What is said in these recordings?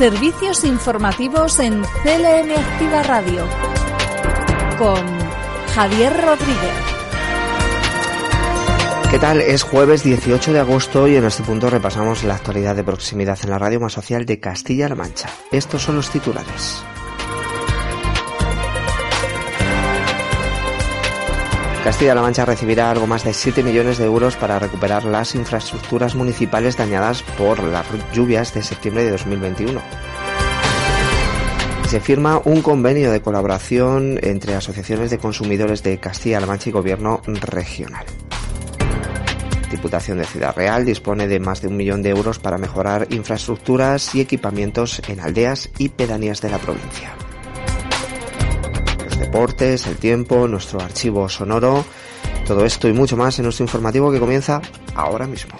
Servicios informativos en CLM Activa Radio con Javier Rodríguez. ¿Qué tal? Es jueves 18 de agosto y en este punto repasamos la actualidad de proximidad en la radio más social de Castilla-La Mancha. Estos son los titulares. Castilla-La Mancha recibirá algo más de 7 millones de euros para recuperar las infraestructuras municipales dañadas por las lluvias de septiembre de 2021. Se firma un convenio de colaboración entre asociaciones de consumidores de Castilla-La Mancha y Gobierno regional. Diputación de Ciudad Real dispone de más de un millón de euros para mejorar infraestructuras y equipamientos en aldeas y pedanías de la provincia deportes, el tiempo, nuestro archivo sonoro, todo esto y mucho más en nuestro informativo que comienza ahora mismo.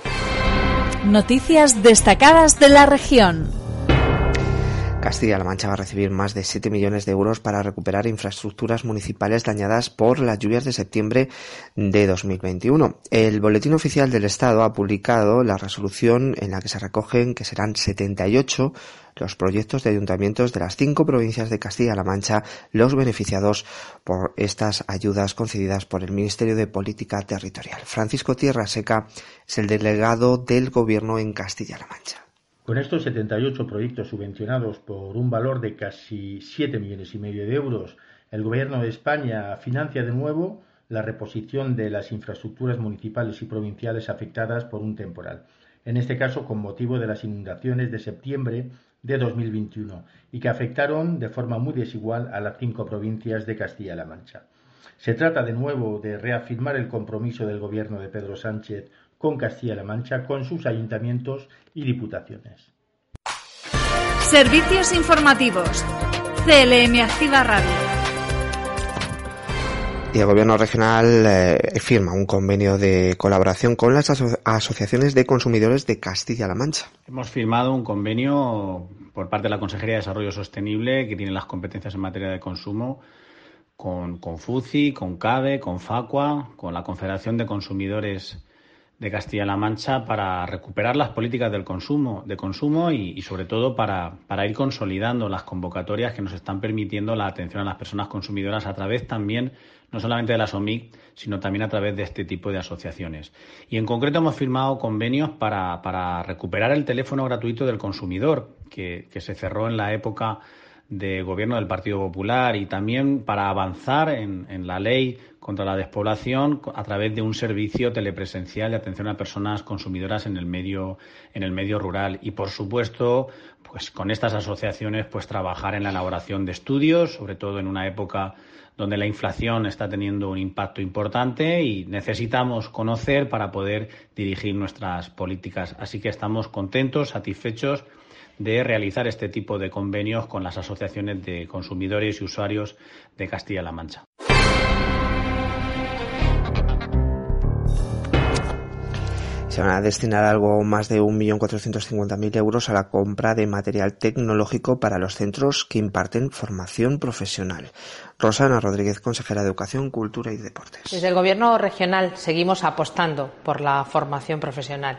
Noticias destacadas de la región. Castilla-La Mancha va a recibir más de 7 millones de euros para recuperar infraestructuras municipales dañadas por las lluvias de septiembre de 2021. El Boletín Oficial del Estado ha publicado la resolución en la que se recogen que serán 78 los proyectos de ayuntamientos de las cinco provincias de Castilla-La Mancha los beneficiados por estas ayudas concedidas por el Ministerio de Política Territorial. Francisco Tierra Seca es el delegado del Gobierno en Castilla-La Mancha. Con estos 78 proyectos subvencionados por un valor de casi 7 millones y medio de euros, el Gobierno de España financia de nuevo la reposición de las infraestructuras municipales y provinciales afectadas por un temporal, en este caso con motivo de las inundaciones de septiembre de 2021 y que afectaron de forma muy desigual a las cinco provincias de Castilla-La Mancha. Se trata de nuevo de reafirmar el compromiso del Gobierno de Pedro Sánchez con Castilla-La Mancha, con sus ayuntamientos y diputaciones. Servicios informativos. CLM Activa Radio. Y el Gobierno regional eh, firma un convenio de colaboración con las asociaciones de consumidores de Castilla-La Mancha. Hemos firmado un convenio por parte de la Consejería de Desarrollo Sostenible, que tiene las competencias en materia de consumo, con, con FUCI, con CABE, con FACUA, con la Confederación de Consumidores de Castilla-La Mancha para recuperar las políticas del consumo, de consumo y, sobre todo para, para, ir consolidando las convocatorias que nos están permitiendo la atención a las personas consumidoras a través también no solamente de las OMIC, sino también a través de este tipo de asociaciones. Y en concreto hemos firmado convenios para, para recuperar el teléfono gratuito del consumidor, que, que se cerró en la época de gobierno del Partido Popular y también para avanzar en, en, la ley contra la despoblación a través de un servicio telepresencial de atención a personas consumidoras en el medio en el medio rural. Y por supuesto pues con estas asociaciones pues trabajar en la elaboración de estudios sobre todo en una época donde la inflación está teniendo un impacto importante y necesitamos conocer para poder dirigir nuestras políticas. Así que estamos contentos satisfechos de realizar este tipo de convenios con las asociaciones de consumidores y usuarios de Castilla-La Mancha. Se van a destinar algo más de 1.450.000 euros a la compra de material tecnológico para los centros que imparten formación profesional. Rosana Rodríguez, consejera de Educación, Cultura y Deportes. Desde el Gobierno regional seguimos apostando por la formación profesional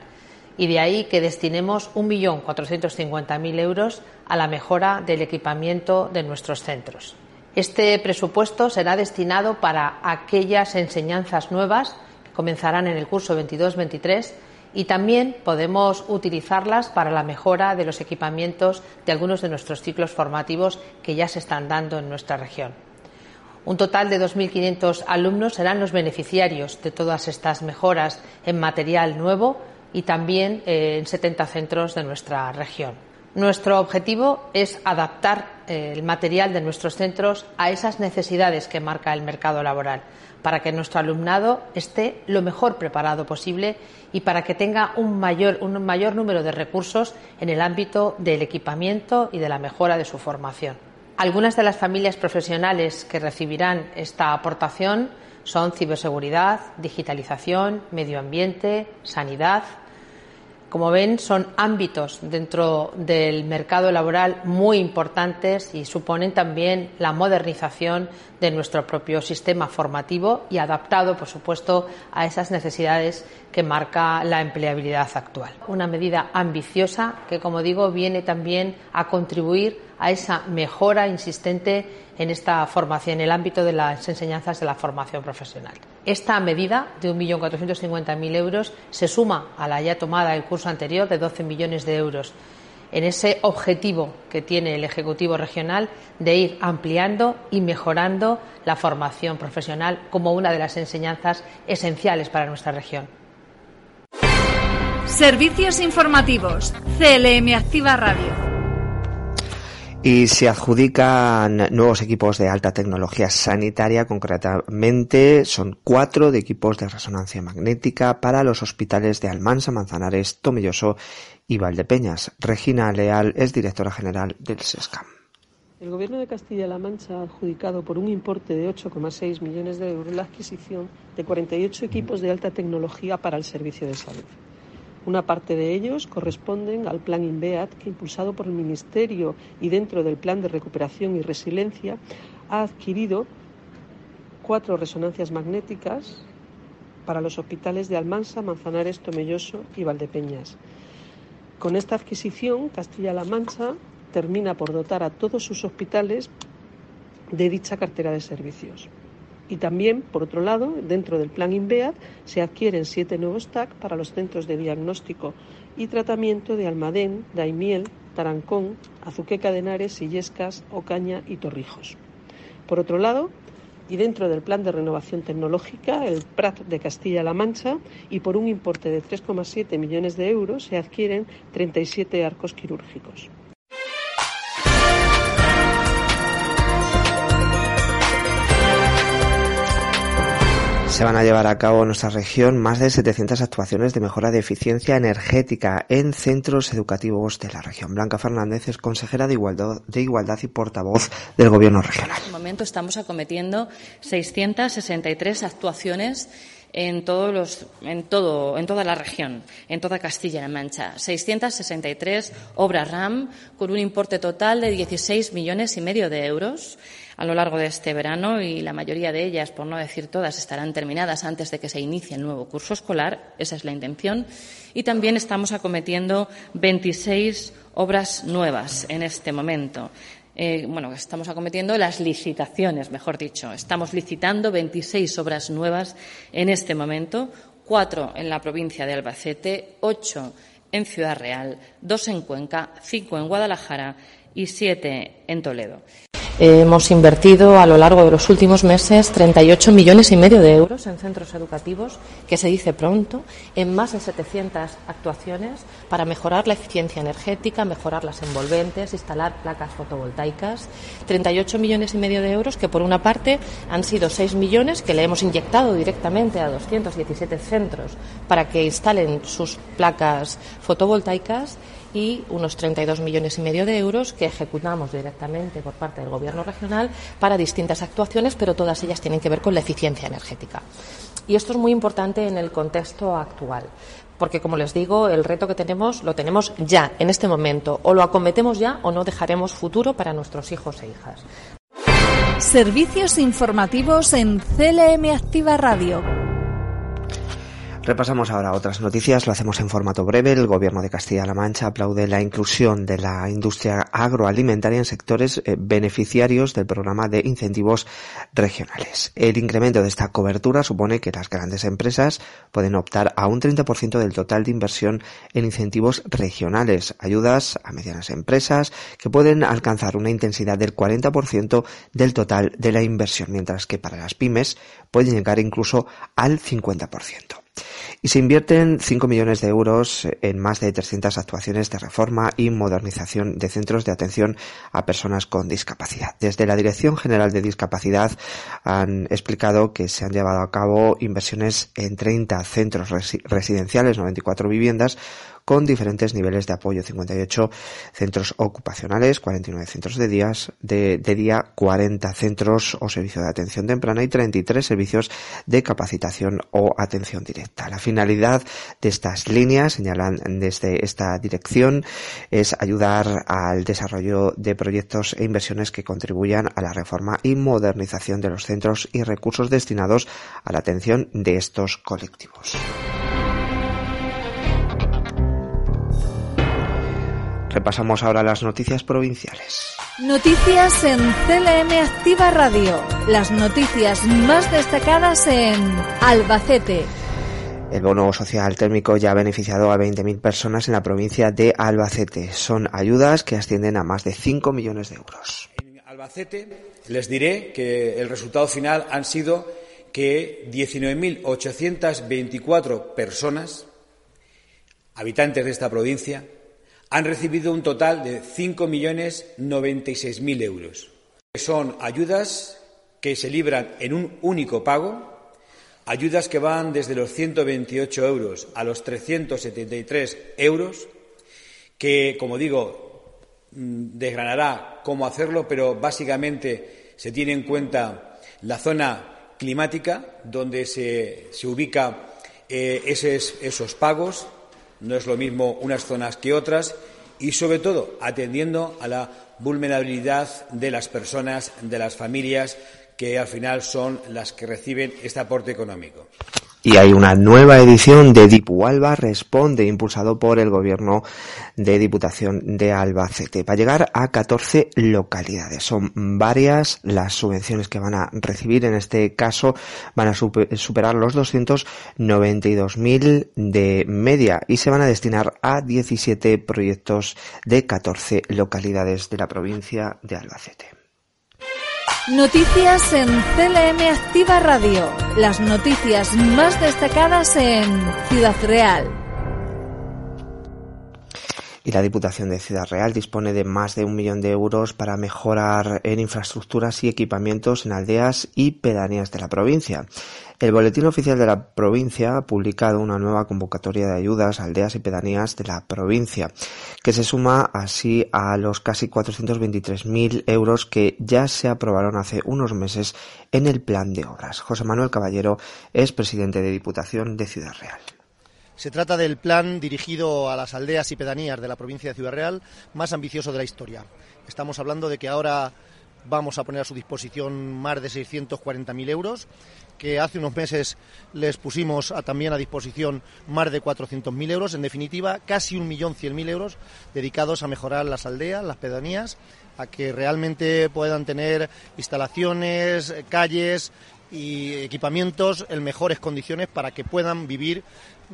y de ahí que destinemos 1.450.000 euros a la mejora del equipamiento de nuestros centros. Este presupuesto será destinado para aquellas enseñanzas nuevas que comenzarán en el curso 22-23 y también podemos utilizarlas para la mejora de los equipamientos de algunos de nuestros ciclos formativos que ya se están dando en nuestra región. Un total de 2.500 alumnos serán los beneficiarios de todas estas mejoras en material nuevo y también eh, en 70 centros de nuestra región. Nuestro objetivo es adaptar eh, el material de nuestros centros a esas necesidades que marca el mercado laboral, para que nuestro alumnado esté lo mejor preparado posible y para que tenga un mayor, un mayor número de recursos en el ámbito del equipamiento y de la mejora de su formación. Algunas de las familias profesionales que recibirán esta aportación son ciberseguridad, digitalización, medio ambiente, sanidad, Como ven, son ámbitos dentro del mercado laboral muy importantes y suponen también la modernización de nuestro propio sistema formativo y adaptado, por supuesto, a esas necesidades que marca la empleabilidad actual. Una medida ambiciosa que, como digo, viene también a contribuir a esa mejora insistente en esta formación, en el ámbito de las enseñanzas de la formación profesional. Esta medida de 1.450.000 euros se suma a la ya tomada el curso anterior de 12 millones de euros en ese objetivo que tiene el Ejecutivo Regional de ir ampliando y mejorando la formación profesional como una de las enseñanzas esenciales para nuestra región. Servicios informativos. CLM Activa Radio y se adjudican nuevos equipos de alta tecnología sanitaria, concretamente son cuatro de equipos de resonancia magnética para los hospitales de Almansa, Manzanares, Tomelloso y Valdepeñas. Regina Leal es directora general del SESCAM. El Gobierno de Castilla-La Mancha ha adjudicado por un importe de 8,6 millones de euros la adquisición de 48 equipos de alta tecnología para el servicio de salud. Una parte de ellos corresponden al Plan INVEAT, que impulsado por el Ministerio y dentro del Plan de Recuperación y Resiliencia ha adquirido cuatro resonancias magnéticas para los hospitales de Almansa, Manzanares, Tomelloso y Valdepeñas. Con esta adquisición, Castilla-La Mancha termina por dotar a todos sus hospitales de dicha cartera de servicios. Y también, por otro lado, dentro del plan INVEAD se adquieren siete nuevos TAC para los centros de diagnóstico y tratamiento de Almadén, Daimiel, Tarancón, Azuqueca de Henares, Sillescas, Ocaña y Torrijos. Por otro lado, y dentro del plan de renovación tecnológica, el PRAT de Castilla-La Mancha, y por un importe de 3,7 millones de euros se adquieren 37 arcos quirúrgicos. Se van a llevar a cabo en nuestra región más de 700 actuaciones de mejora de eficiencia energética en centros educativos de la región. Blanca Fernández es consejera de Igualdad, y portavoz del Gobierno regional. En este momento estamos acometiendo 663 actuaciones en todos los, en todo, en toda la región, en toda Castilla-La Mancha. 663 obras RAM con un importe total de 16 millones y medio de euros a lo largo de este verano y la mayoría de ellas, por no decir todas, estarán terminadas antes de que se inicie el nuevo curso escolar. Esa es la intención. Y también estamos acometiendo 26 obras nuevas en este momento. Eh, bueno, estamos acometiendo las licitaciones, mejor dicho. Estamos licitando 26 obras nuevas en este momento, cuatro en la provincia de Albacete, ocho en Ciudad Real, dos en Cuenca, cinco en Guadalajara y siete en Toledo. Hemos invertido a lo largo de los últimos meses 38 millones y medio de euros en centros educativos, que se dice pronto, en más de 700 actuaciones para mejorar la eficiencia energética, mejorar las envolventes, instalar placas fotovoltaicas. 38 millones y medio de euros que, por una parte, han sido 6 millones que le hemos inyectado directamente a 217 centros para que instalen sus placas fotovoltaicas y unos 32 millones y medio de euros que ejecutamos directamente por parte del Gobierno regional para distintas actuaciones, pero todas ellas tienen que ver con la eficiencia energética. Y esto es muy importante en el contexto actual, porque, como les digo, el reto que tenemos lo tenemos ya, en este momento. O lo acometemos ya o no dejaremos futuro para nuestros hijos e hijas. Servicios informativos en CLM Activa Radio. Repasamos ahora otras noticias, lo hacemos en formato breve. El Gobierno de Castilla-La Mancha aplaude la inclusión de la industria agroalimentaria en sectores eh, beneficiarios del programa de incentivos regionales. El incremento de esta cobertura supone que las grandes empresas pueden optar a un 30% del total de inversión en incentivos regionales, ayudas a medianas empresas que pueden alcanzar una intensidad del 40% del total de la inversión, mientras que para las pymes pueden llegar incluso al 50% y se invierten 5 millones de euros en más de 300 actuaciones de reforma y modernización de centros de atención a personas con discapacidad. Desde la Dirección General de Discapacidad han explicado que se han llevado a cabo inversiones en 30 centros residenciales, 94 viviendas, con diferentes niveles de apoyo, 58 centros ocupacionales, 49 centros de, días, de, de día, 40 centros o servicios de atención temprana y 33 servicios de capacitación o atención directa. La finalidad de estas líneas, señalan desde esta dirección, es ayudar al desarrollo de proyectos e inversiones que contribuyan a la reforma y modernización de los centros y recursos destinados a la atención de estos colectivos. Repasamos ahora las noticias provinciales. Noticias en CLM Activa Radio. Las noticias más destacadas en Albacete. El bono social térmico ya ha beneficiado a 20.000 personas en la provincia de Albacete. Son ayudas que ascienden a más de 5 millones de euros. En Albacete les diré que el resultado final han sido que 19.824 personas, habitantes de esta provincia, han recibido un total de 5.096.000 euros. Son ayudas que se libran en un único pago, ayudas que van desde los 128 euros a los 373 euros, que, como digo, mm, desgranará cómo hacerlo, pero básicamente se tiene en cuenta la zona climática donde se, se ubica eh, esos pagos, no es lo mismo unas zonas que otras y, sobre todo, atendiendo a la vulnerabilidad de las personas, de las familias, que al final son las que reciben este aporte económico. Y hay una nueva edición de Dipu Alba Responde, impulsado por el Gobierno de Diputación de Albacete, para llegar a 14 localidades. Son varias las subvenciones que van a recibir. En este caso van a superar los 292.000 de media y se van a destinar a 17 proyectos de 14 localidades de la provincia de Albacete. Noticias en CLM Activa Radio. Las noticias más destacadas en Ciudad Real. Y la Diputación de Ciudad Real dispone de más de un millón de euros para mejorar en infraestructuras y equipamientos en aldeas y pedanías de la provincia. El Boletín Oficial de la Provincia ha publicado una nueva convocatoria de ayudas a aldeas y pedanías de la provincia, que se suma así a los casi 423.000 euros que ya se aprobaron hace unos meses en el plan de obras. José Manuel Caballero es presidente de Diputación de Ciudad Real. Se trata del plan dirigido a las aldeas y pedanías de la provincia de Ciudad Real más ambicioso de la historia. Estamos hablando de que ahora vamos a poner a su disposición más de 640.000 euros que hace unos meses les pusimos también a disposición más de 400.000 euros, en definitiva casi 1.100.000 euros dedicados a mejorar las aldeas, las pedanías, a que realmente puedan tener instalaciones, calles y equipamientos en mejores condiciones para que puedan vivir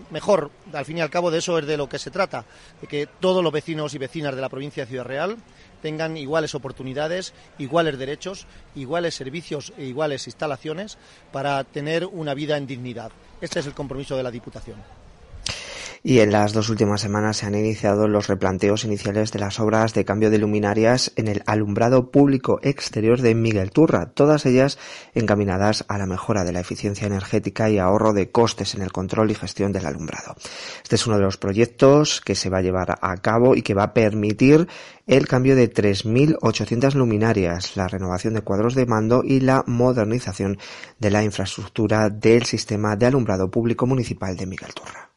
mejor. Al fin y al cabo de eso es de lo que se trata, de que todos los vecinos y vecinas de la provincia de Ciudad Real tengan iguales oportunidades, iguales derechos, iguales servicios e iguales instalaciones para tener una vida en dignidad. Este es el compromiso de la Diputación y en las dos últimas semanas se han iniciado los replanteos iniciales de las obras de cambio de luminarias en el alumbrado público exterior de Miguel Turra, todas ellas encaminadas a la mejora de la eficiencia energética y ahorro de costes en el control y gestión del alumbrado. Este es uno de los proyectos que se va a llevar a cabo y que va a permitir el cambio de 3.800 luminarias, la renovación de cuadros de mando y la modernización de la infraestructura del sistema de alumbrado público municipal de Miguel Turra.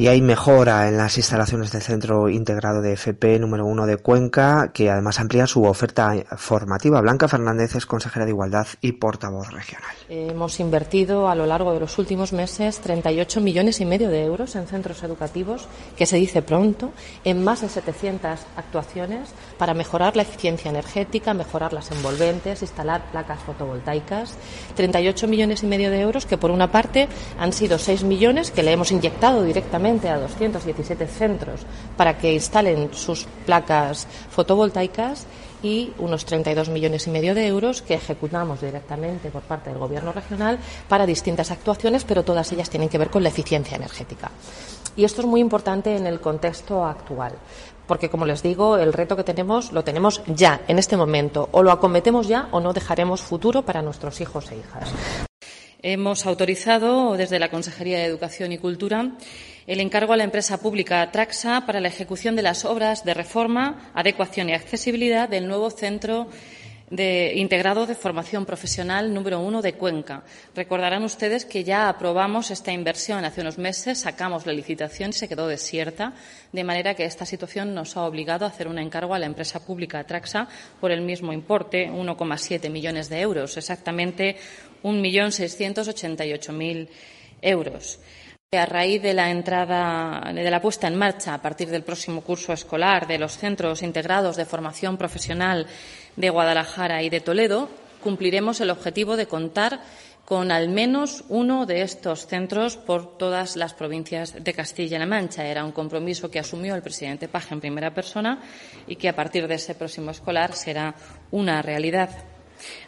Y hay mejora en las instalaciones del Centro Integrado de FP número 1 de Cuenca, que además amplía su oferta formativa. Blanca Fernández es consejera de Igualdad y portavoz regional. Hemos invertido a lo largo de los últimos meses 38 millones y medio de euros en centros educativos, que se dice pronto, en más de 700 actuaciones para mejorar la eficiencia energética, mejorar las envolventes, instalar placas fotovoltaicas. 38 millones y medio de euros que, por una parte, han sido 6 millones que le hemos inyectado directamente a 217 centros para que instalen sus placas fotovoltaicas y unos 32 millones y medio de euros que ejecutamos directamente por parte del Gobierno regional para distintas actuaciones, pero todas ellas tienen que ver con la eficiencia energética. Y esto es muy importante en el contexto actual porque como les digo, el reto que tenemos lo tenemos ya, en este momento. O lo acometemos ya o no dejaremos futuro para nuestros hijos e hijas. Hemos autorizado desde la Consejería de Educación y Cultura el encargo a la empresa pública Traxa para la ejecución de las obras de reforma, adecuación y accesibilidad del nuevo centro de integrado de formación profesional número uno de Cuenca. Recordarán ustedes que ya aprobamos esta inversión hace unos meses, sacamos la licitación y se quedó desierta, de manera que esta situación nos ha obligado a hacer un encargo a la empresa pública Traxa por el mismo importe, 1,7 millones de euros, exactamente 1.688.000 euros. A raíz de la entrada, de la puesta en marcha a partir del próximo curso escolar de los centros integrados de formación profesional de Guadalajara y de Toledo, cumpliremos el objetivo de contar con al menos uno de estos centros por todas las provincias de Castilla-La Mancha. Era un compromiso que asumió el presidente Paje en primera persona y que a partir de ese próximo escolar será una realidad.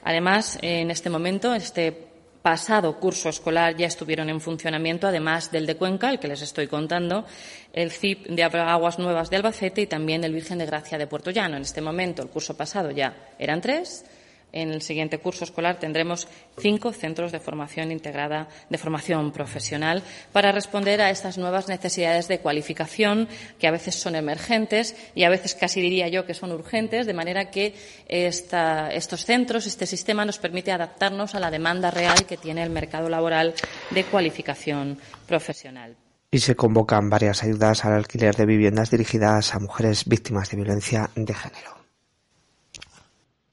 Además, en este momento, este pasado curso escolar ya estuvieron en funcionamiento, además del de Cuenca, el que les estoy contando, el CIP de Aguas Nuevas de Albacete y también el Virgen de Gracia de Puerto Llano. En este momento, el curso pasado ya eran tres en el siguiente curso escolar tendremos cinco centros de formación integrada, de formación profesional, para responder a estas nuevas necesidades de cualificación que a veces son emergentes y a veces casi diría yo que son urgentes, de manera que estos centros, este sistema nos permite adaptarnos a la demanda real que tiene el mercado laboral de cualificación profesional. Y se convocan varias ayudas al alquiler de viviendas dirigidas a mujeres víctimas de violencia de género.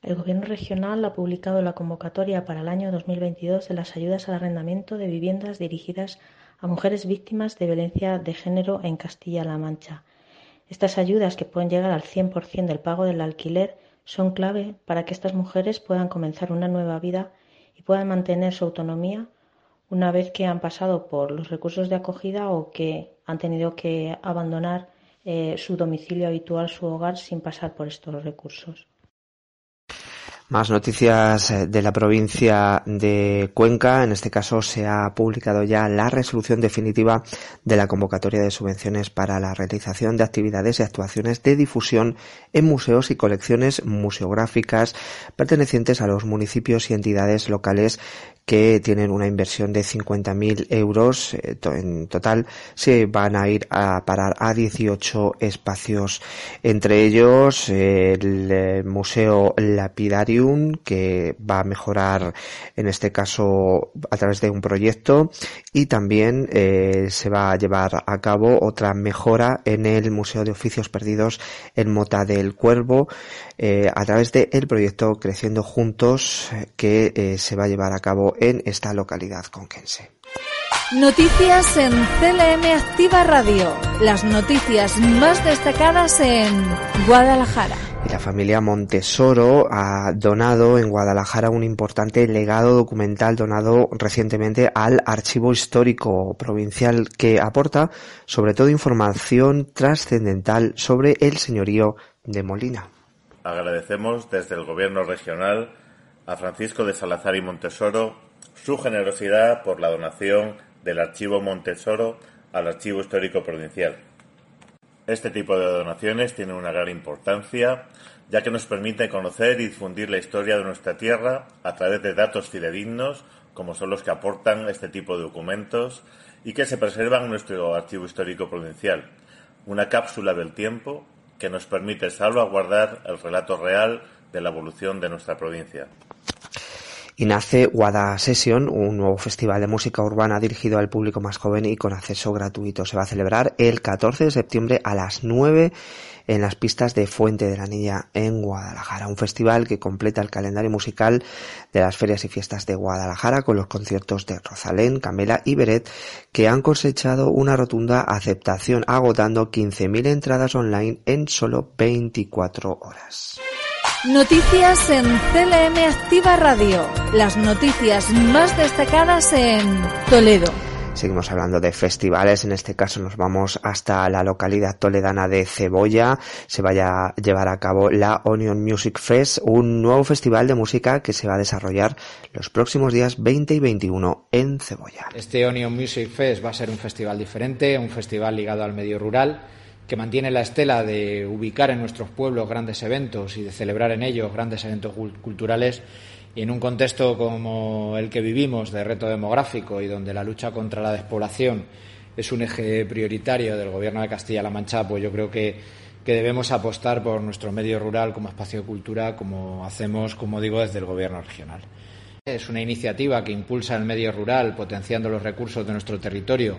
El Gobierno regional ha publicado la convocatoria para el año 2022 de las ayudas al arrendamiento de viviendas dirigidas a mujeres víctimas de violencia de género en Castilla-La Mancha. Estas ayudas, que pueden llegar al 100% del pago del alquiler, son clave para que estas mujeres puedan comenzar una nueva vida y puedan mantener su autonomía una vez que han pasado por los recursos de acogida o que han tenido que abandonar eh, su domicilio habitual, su hogar, sin pasar por estos recursos. Más noticias eh, de la provincia de Cuenca. En este caso se ha publicado ya la resolución definitiva de la convocatoria de subvenciones para la realización de actividades y actuaciones de difusión en museos y colecciones museográficas pertenecientes a los municipios y entidades locales que tienen una inversión de 50.000 euros. Eh, en total se van a ir a parar a 18 espacios, entre ellos el eh, Museo Que va a mejorar en este caso a través de un proyecto y también eh, se va a llevar a cabo otra mejora en el Museo de Oficios Perdidos en Mota del Cuervo a través del proyecto Creciendo Juntos que se va a llevar a cabo en esta localidad conquense. Noticias en CLM Activa Radio. Las noticias más destacadas en Guadalajara. La familia Montesoro ha donado en Guadalajara un importante legado documental donado recientemente al Archivo Histórico Provincial que aporta sobre todo información trascendental sobre el señorío de Molina. Agradecemos desde el Gobierno regional a Francisco de Salazar y Montesoro su generosidad por la donación del Archivo Montesoro al Archivo Histórico Provincial. Este tipo de donaciones tienen una gran importancia, ya que nos permite conocer y difundir la historia de nuestra tierra a través de datos fidedignos, como son los que aportan este tipo de documentos y que se preservan en nuestro Archivo Histórico Provincial, una cápsula del tiempo que nos permite salvaguardar el relato real de la evolución de nuestra provincia y nace Wada Session, un nuevo festival de música urbana dirigido al público más joven y con acceso gratuito. Se va a celebrar el 14 de septiembre a las 9 en las pistas de Fuente de la Niña en Guadalajara. Un festival que completa el calendario musical de las ferias y fiestas de Guadalajara con los conciertos de Rosalén, Camela y Beret que han cosechado una rotunda aceptación agotando 15.000 entradas online en solo 24 horas. Noticias en CLM Activa Radio. Las noticias más destacadas en Toledo. Seguimos hablando de festivales, en este caso nos vamos hasta la localidad toledana de Cebolla. Se vaya a llevar a cabo la Onion Music Fest, un nuevo festival de música que se va a desarrollar los próximos días 20 y 21 en Cebolla. Este Onion Music Fest va a ser un festival diferente, un festival ligado al medio rural que mantiene la estela de ubicar en nuestros pueblos grandes eventos y de celebrar en ellos grandes eventos culturales y en un contexto como el que vivimos de reto demográfico y donde la lucha contra la despoblación es un eje prioritario del Gobierno de Castilla-La Mancha, pues yo creo que, que, debemos apostar por nuestro medio rural como espacio de cultura, como hacemos, como digo, desde el Gobierno regional. Es una iniciativa que impulsa el medio rural, potenciando los recursos de nuestro territorio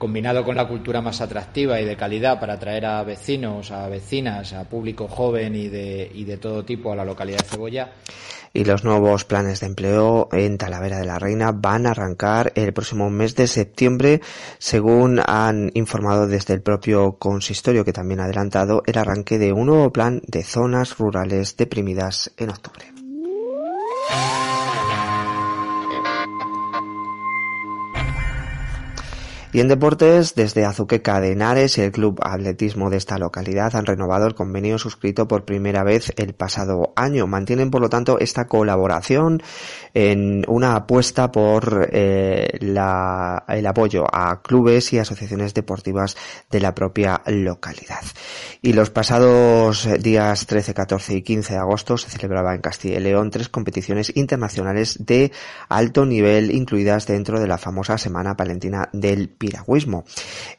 combinado con la cultura más atractiva y de calidad para atraer a vecinos, a vecinas, a público joven y de, y de todo tipo a la localidad de Cebolla. Y los nuevos planes de empleo en Talavera de la Reina van a arrancar el próximo mes de septiembre, según han informado desde el propio consistorio, que también ha adelantado el arranque de un nuevo plan de zonas rurales deprimidas en octubre. Y en deportes, desde Azuqueca de Henares y el Club Atletismo de esta localidad han renovado el convenio suscrito por primera vez el pasado año. Mantienen, por lo tanto, esta colaboración en una apuesta por eh, el apoyo a clubes y asociaciones deportivas de la propia localidad. Y los pasados días 13, 14 y 15 de agosto se celebraba en Castilla y León tres competiciones internacionales de alto nivel incluidas dentro de la famosa Semana Palentina del piragüismo.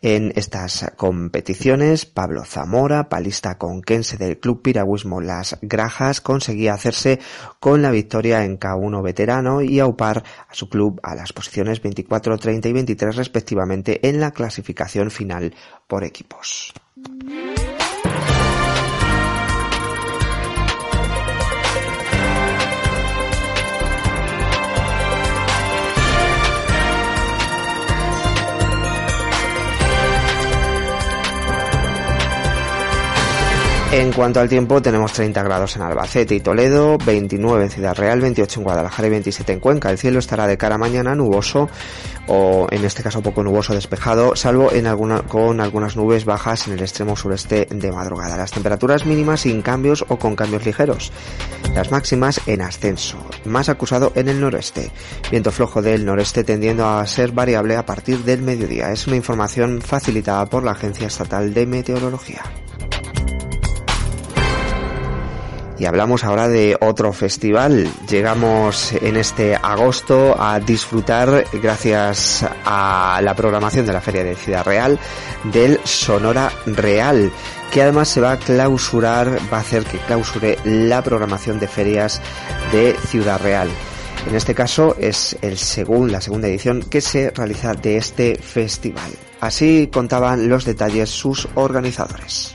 En estas competiciones, Pablo Zamora, palista conquense del Club Piragüismo Las Grajas, conseguía hacerse con la victoria en K1 veterano y aupar a su club a las posiciones 24, 30 y 23 respectivamente en la clasificación final por equipos. En cuanto al tiempo, tenemos 30 grados en Albacete y Toledo, 29 en Ciudad Real, 28 en Guadalajara y 27 en Cuenca. El cielo estará de cara mañana nuboso o en este caso poco nuboso despejado, salvo con algunas nubes bajas en el extremo sureste de madrugada. Las temperaturas mínimas sin cambios o con cambios ligeros. Las máximas en ascenso, más acusado en el noreste. Viento flojo del noreste tendiendo a ser variable a partir del mediodía. Es una información facilitada por la Agencia Estatal de Meteorología. Y hablamos ahora de otro festival. Llegamos en este agosto a disfrutar, gracias a la programación de la Feria de Ciudad Real, del Sonora Real, que además se va a clausurar, va a hacer que clausure la programación de ferias de Ciudad Real. En este caso es el la segunda edición que se realiza de este festival. Así contaban los detalles sus organizadores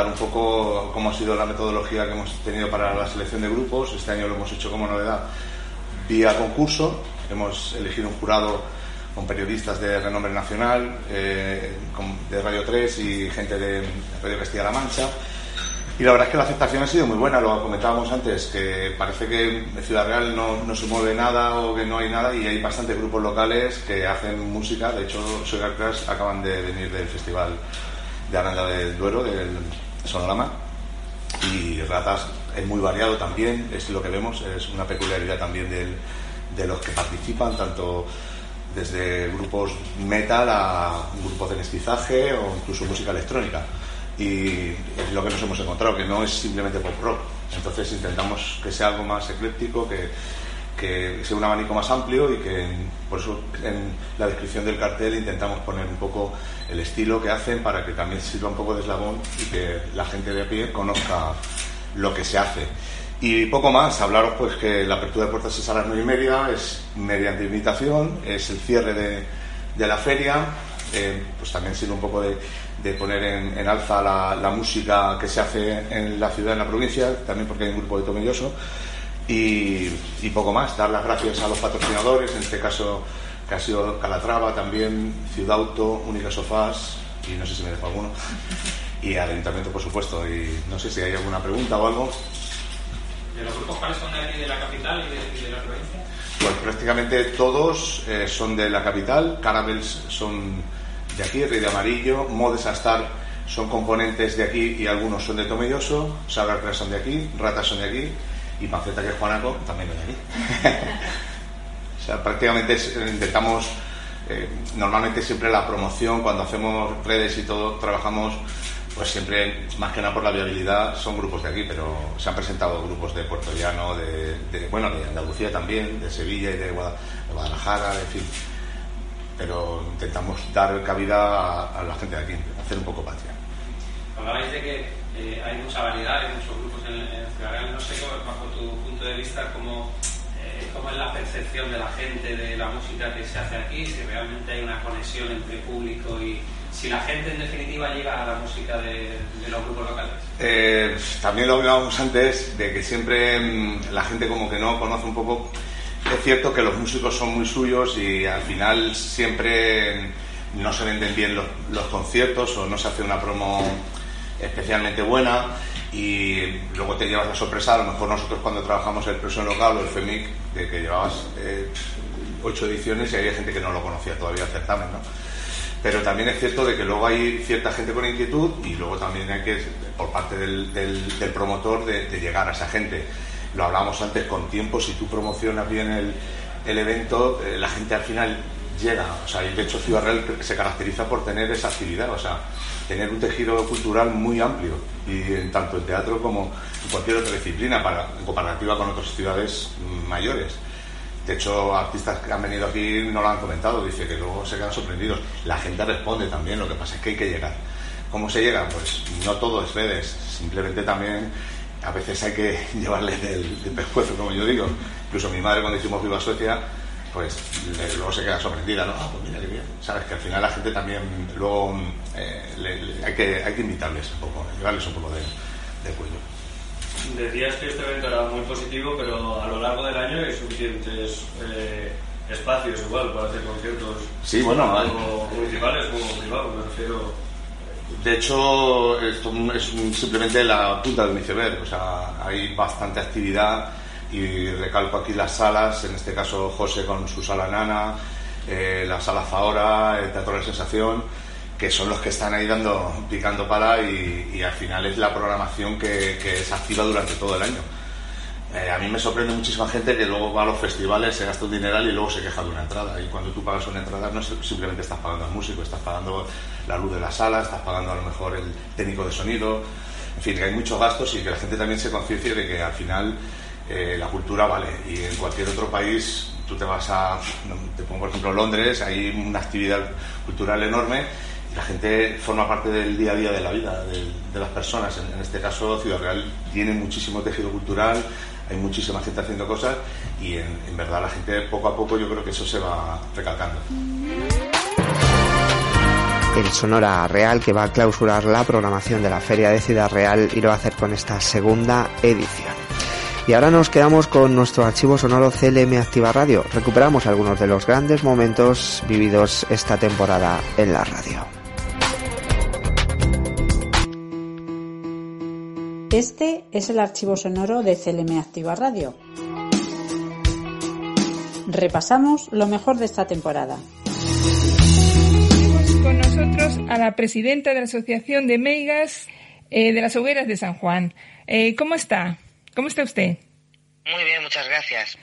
un poco cómo ha sido la metodología que hemos tenido para la selección de grupos. Este año lo hemos hecho como novedad vía concurso. Hemos elegido un jurado con periodistas de renombre nacional, eh, de Radio 3 y gente de Radio Castilla-La Mancha. Y la verdad es que la aceptación ha sido muy buena, lo comentábamos antes, que parece que Ciudad Real no, no se mueve nada o que no hay nada y hay bastantes grupos locales que hacen música. De hecho, Soy Crash acaban de venir del Festival de Aranda del Duero, del Sonorama. Y Ratas es muy variado también, es lo que vemos, es una peculiaridad también de los que participan, tanto desde grupos metal a grupos de mestizaje o incluso música electrónica. Y es lo que nos hemos encontrado, que no es simplemente pop rock. Entonces intentamos que sea algo más ecléctico, que que sea un abanico más amplio y que por eso en la descripción del cartel intentamos poner un poco el estilo que hacen para que también sirva un poco de eslabón y que la gente de a pie conozca lo que se hace. Y poco más, hablaros pues que la apertura de puertas es a las nueve y media, es mediante invitación, es el cierre de, de la feria, eh, pues también sirve un poco de, de poner en, alza la, la, música que se hace en la ciudad, en la provincia, también porque hay un grupo de Tomelloso y, poco más. Dar las gracias a los patrocinadores, en este caso que ha sido Calatrava, también Ciudad Auto, Única Sofás y no sé si me dejo alguno. Y al Ayuntamiento, por supuesto. Y no sé si hay alguna pregunta o algo. ¿De los grupos cuáles son de aquí, de la capital y de, la provincia? Pues prácticamente todos eh, son de la capital. Caravels son de aquí, Rey de Amarillo, Modes Astar son componentes de aquí y algunos son de Tomelloso, Sagar son de aquí, Ratas son de aquí y Panceta, que es Juanaco, también viene aquí. o sea, prácticamente intentamos eh, normalmente siempre la promoción, cuando hacemos redes y todo, trabajamos pues siempre, más que nada por la viabilidad, son grupos de aquí, pero se han presentado grupos de Puerto Llano, de, bueno, de Andalucía también, de Sevilla y de, Guadalajara, en fin. Pero intentamos dar cabida a, la gente de aquí, hacer un poco patria. Hablabais de que eh, hay mucha variedad, hay muchos grupos en, en Ciudad. No sé, bajo tu punto de vista, cómo, eh, cómo es la percepción de la gente de la música que se hace aquí, si realmente hay una conexión entre público y si la gente en definitiva llega a la música de, los grupos locales? Eh, también lo hablábamos antes de que siempre mm, la gente como que no conoce un poco. Es cierto que los músicos son muy suyos y al final siempre no se venden bien los, los conciertos o no se hace una promo especialmente buena y luego te llevas la sorpresa, a lo mejor nosotros cuando trabajamos el Presión Local o el FEMIC, de que llevabas eh, ocho ediciones y había gente que no lo conocía todavía el certamen, ¿no? Pero también es cierto de que luego hay cierta gente con inquietud y luego también hay que, por parte del, promotor, de, llegar a esa gente. Lo hablábamos antes con tiempo, si tú promocionas bien el, evento, eh, la gente al final llega. O sea, de hecho Ciudad Real se caracteriza por tener esa actividad, o sea, tener un tejido cultural muy amplio, y en tanto en teatro como en cualquier otra disciplina, para, en comparativa con otras ciudades mayores. De hecho, artistas que han venido aquí no lo han comentado, dice que luego se quedan sorprendidos. La gente responde también, lo que pasa es que hay que llegar. ¿Cómo se llega? Pues no todo es redes, simplemente también a veces hay que llevarle del, del pescuezo, como yo digo. Incluso mi madre cuando hicimos Viva Suecia, pues luego se queda sorprendida, ¿no? Ah, pues mira qué bien. Sabes que al final la gente también luego eh, hay, que, hay que invitarles un poco, llevarles un poco de, de cuello. Decías que este evento era muy positivo, pero a lo largo del año hay suficientes eh, espacios igual para hacer conciertos. Sí, bueno, tanto municipales como privados, me refiero. De hecho, esto es simplemente la punta del iceberg. O sea, hay bastante actividad y recalco aquí las salas, en este caso José con su sala nana, eh, la sala Zahora, el Teatro de la Sensación que son los que están ahí dando, picando para y, al final es la programación que, es activa durante todo el año. Eh, a mí me sorprende muchísima gente que luego va a los festivales, se gasta un dineral y luego se queja de una entrada. Y cuando tú pagas una entrada no simplemente estás pagando al músico, estás pagando la luz de la sala, estás pagando a lo mejor el técnico de sonido. En fin, que hay muchos gastos y que la gente también se conciencie de que al final eh, la cultura vale. Y en cualquier otro país, tú te vas a, te pongo por ejemplo Londres, hay una actividad cultural enorme la gente forma parte del día a día de la vida de, las personas. En, este caso, Ciudad Real tiene muchísimo tejido cultural, hay muchísima gente haciendo cosas y en, verdad la gente poco a poco yo creo que eso se va recalcando. El Sonora Real que va a clausurar la programación de la Feria de Ciudad Real y lo va a hacer con esta segunda edición. Y ahora nos quedamos con nuestro archivo sonoro CLM Activa Radio. Recuperamos algunos de los grandes momentos vividos esta temporada en la radio. Este es el archivo sonoro de CLM Activa Radio. Repasamos lo mejor de esta temporada. Tenemos con nosotros a la presidenta de la Asociación de Meigas eh, de las Hogueras de San Juan. Eh, ¿Cómo está? ¿Cómo está usted? Muy bien, muchas gracias.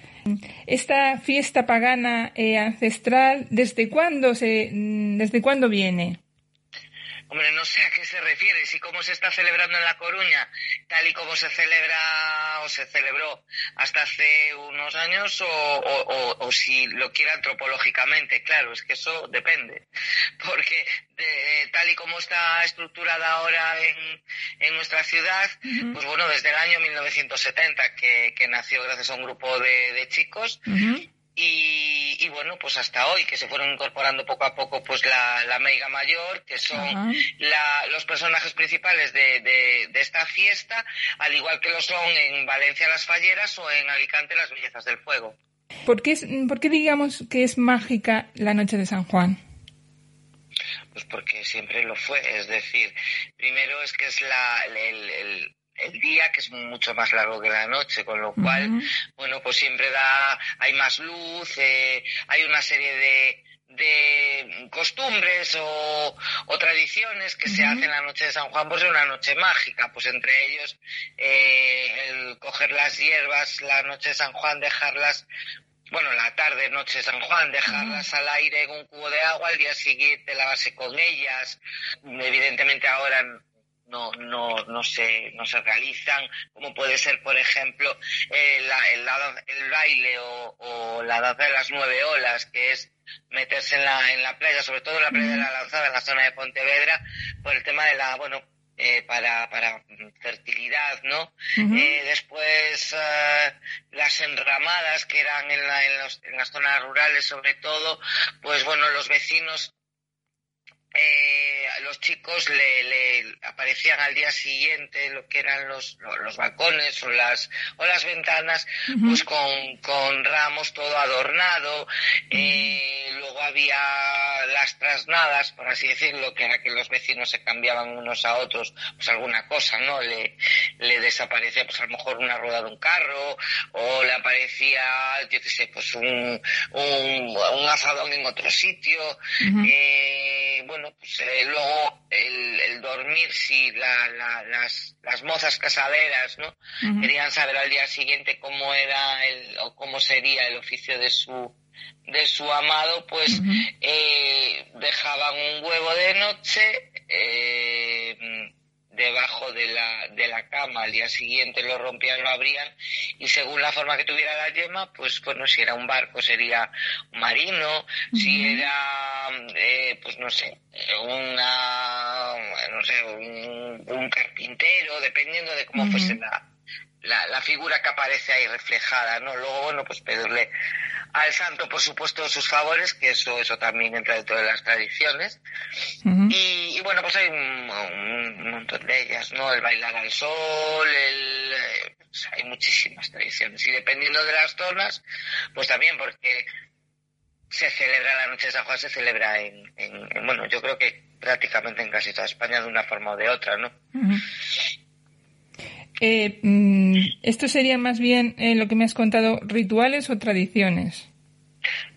Esta fiesta pagana eh, ancestral, ¿desde cuándo se, desde cuándo viene? Hombre, no sé a qué se refiere, si cómo se está celebrando en La Coruña, tal y como se celebra o se celebró hasta hace unos años, o, si lo quiere antropológicamente, claro, es que eso depende. Porque tal y como está estructurada ahora en, en nuestra ciudad, pues bueno, desde el año 1970, que, que nació gracias a un grupo de, chicos, y, bueno, pues hasta hoy, que se fueron incorporando poco a poco pues la, la Meiga Mayor, que son los personajes principales de, de, esta fiesta, al igual que lo son en Valencia las Falleras o en Alicante las Bellezas del Fuego. ¿Por qué, ¿Por qué digamos que es mágica la noche de San Juan? Pues porque siempre lo fue, es decir, primero es que es la, el el día, que es mucho más largo que la noche, con lo cual, bueno, pues siempre da, hay más luz, eh, hay una serie de, de costumbres o, tradiciones que se hacen la noche de San Juan, pues es una noche mágica, pues entre ellos eh, el coger las hierbas la noche de San Juan, dejarlas bueno, la tarde, noche San Juan, dejarlas al aire en un cubo de agua, al día siguiente lavarse con ellas. Evidentemente ahora no, no, no, se, no se realizan, como puede ser, por ejemplo, el, el, baile o, o, la danza de las nueve olas, que es meterse en la, en la playa, sobre todo en la playa de la Lanzada, en la zona de Pontevedra, por el tema de la, bueno, eh, para, para fertilidad, ¿no? eh, después eh, las enramadas que eran en, la, en, los, en, las zonas rurales sobre todo, pues bueno, los vecinos eh, los chicos le, le, aparecían al día siguiente lo que eran los, los balcones o las, o las ventanas, uh -huh. pues con, con, ramos todo adornado. Uh -huh. eh, luego había las trasnadas, por así decirlo, que era que los vecinos se cambiaban unos a otros, pues alguna cosa, ¿no? Le, le desaparecía, pues a lo mejor una rueda de un carro, o le aparecía, yo qué sé, pues un, un, un asadón en otro sitio. Uh -huh. eh, bueno, pues eh, luego el, el, dormir, si la, la, las, las mozas casaderas, ¿no? Uh -huh. Querían saber al día siguiente cómo era el, o cómo sería el oficio de su, de su amado, pues uh -huh. eh, dejaban un huevo de noche, eh, debajo de la, de la cama, al día siguiente lo rompían, lo abrían y según la forma que tuviera la yema, pues bueno, si era un barco sería un marino, uh -huh. si era, eh, pues no sé, una, no sé, un, un carpintero, dependiendo de cómo uh -huh. fuese la, la, la, figura que aparece ahí reflejada, ¿no? Luego, bueno, pues pedirle al santo, por supuesto, sus favores, que eso, eso también entra dentro de las tradiciones. Uh -huh. y, y, bueno, pues hay un, un, montón de ellas, ¿no? El bailar al sol, el, eh, pues hay muchísimas tradiciones. Y dependiendo de las zonas, pues también, porque se celebra la noche de San Juan, se celebra en, en, en bueno, yo creo que prácticamente en casi toda España de una forma o de otra, ¿no? Uh -huh. Eh, mm, ¿Esto sería más bien eh, lo que me has contado, rituales o tradiciones?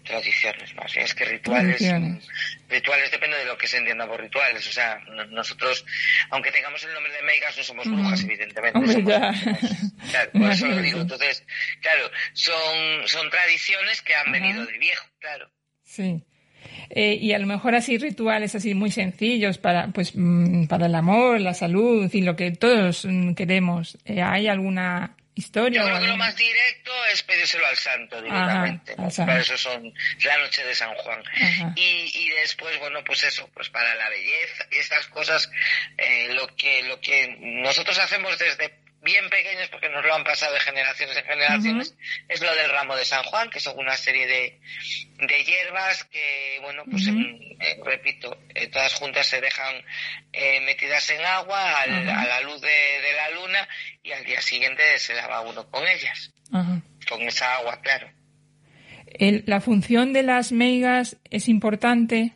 Tradiciones, más bien. Es que rituales. Tradiciones. Rituales depende de lo que se entienda por rituales. O sea, nosotros, aunque tengamos el nombre de Meigas, no somos brujas, mm. evidentemente. Hombre, somos, ya. claro, por eso lo digo. Entonces, claro, son, son tradiciones que han Ajá. venido de viejo, claro. Sí. Eh, y a lo mejor así rituales así muy sencillos para pues mm, para el amor, la salud y lo que todos mm, queremos. Eh, ¿Hay alguna historia? Yo creo que lo más directo es pedírselo al santo directamente. Ajá, Para eso son la noche de San Juan. Y, y, después, bueno, pues eso, pues para la belleza y estas cosas, eh, lo que lo que nosotros hacemos desde bien pequeños porque nos lo han pasado de generaciones en generaciones, uh -huh. es lo del ramo de San Juan, que son una serie de, de hierbas que, bueno, pues uh -huh. eh, repito, eh, todas juntas se dejan eh, metidas en agua al, uh -huh. a la luz de, de, la luna y al día siguiente se lava uno con ellas, con esa agua, claro. El, la función de las meigas es importante.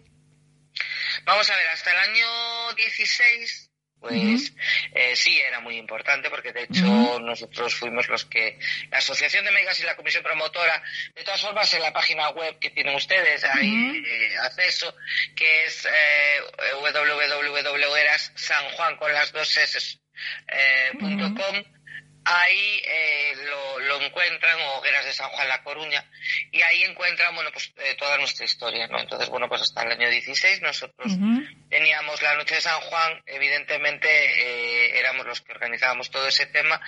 Vamos a ver, hasta el año 16 pues uh -huh. eh, sí era muy importante porque de hecho uh -huh. nosotros fuimos los que la asociación de megas y la comisión promotora de todas formas en la página web que tienen ustedes hay uh -huh. eh, acceso que es eh, www.sanjuan con las dos s eh, punto com ahí eh, lo, lo, encuentran, o Hogueras de San Juan La Coruña, y ahí encuentran, bueno, pues eh, toda nuestra historia, ¿no? Entonces, bueno, pues hasta el año 16 nosotros uh -huh. teníamos la Noche de San Juan, evidentemente eh, éramos los que organizábamos todo ese tema,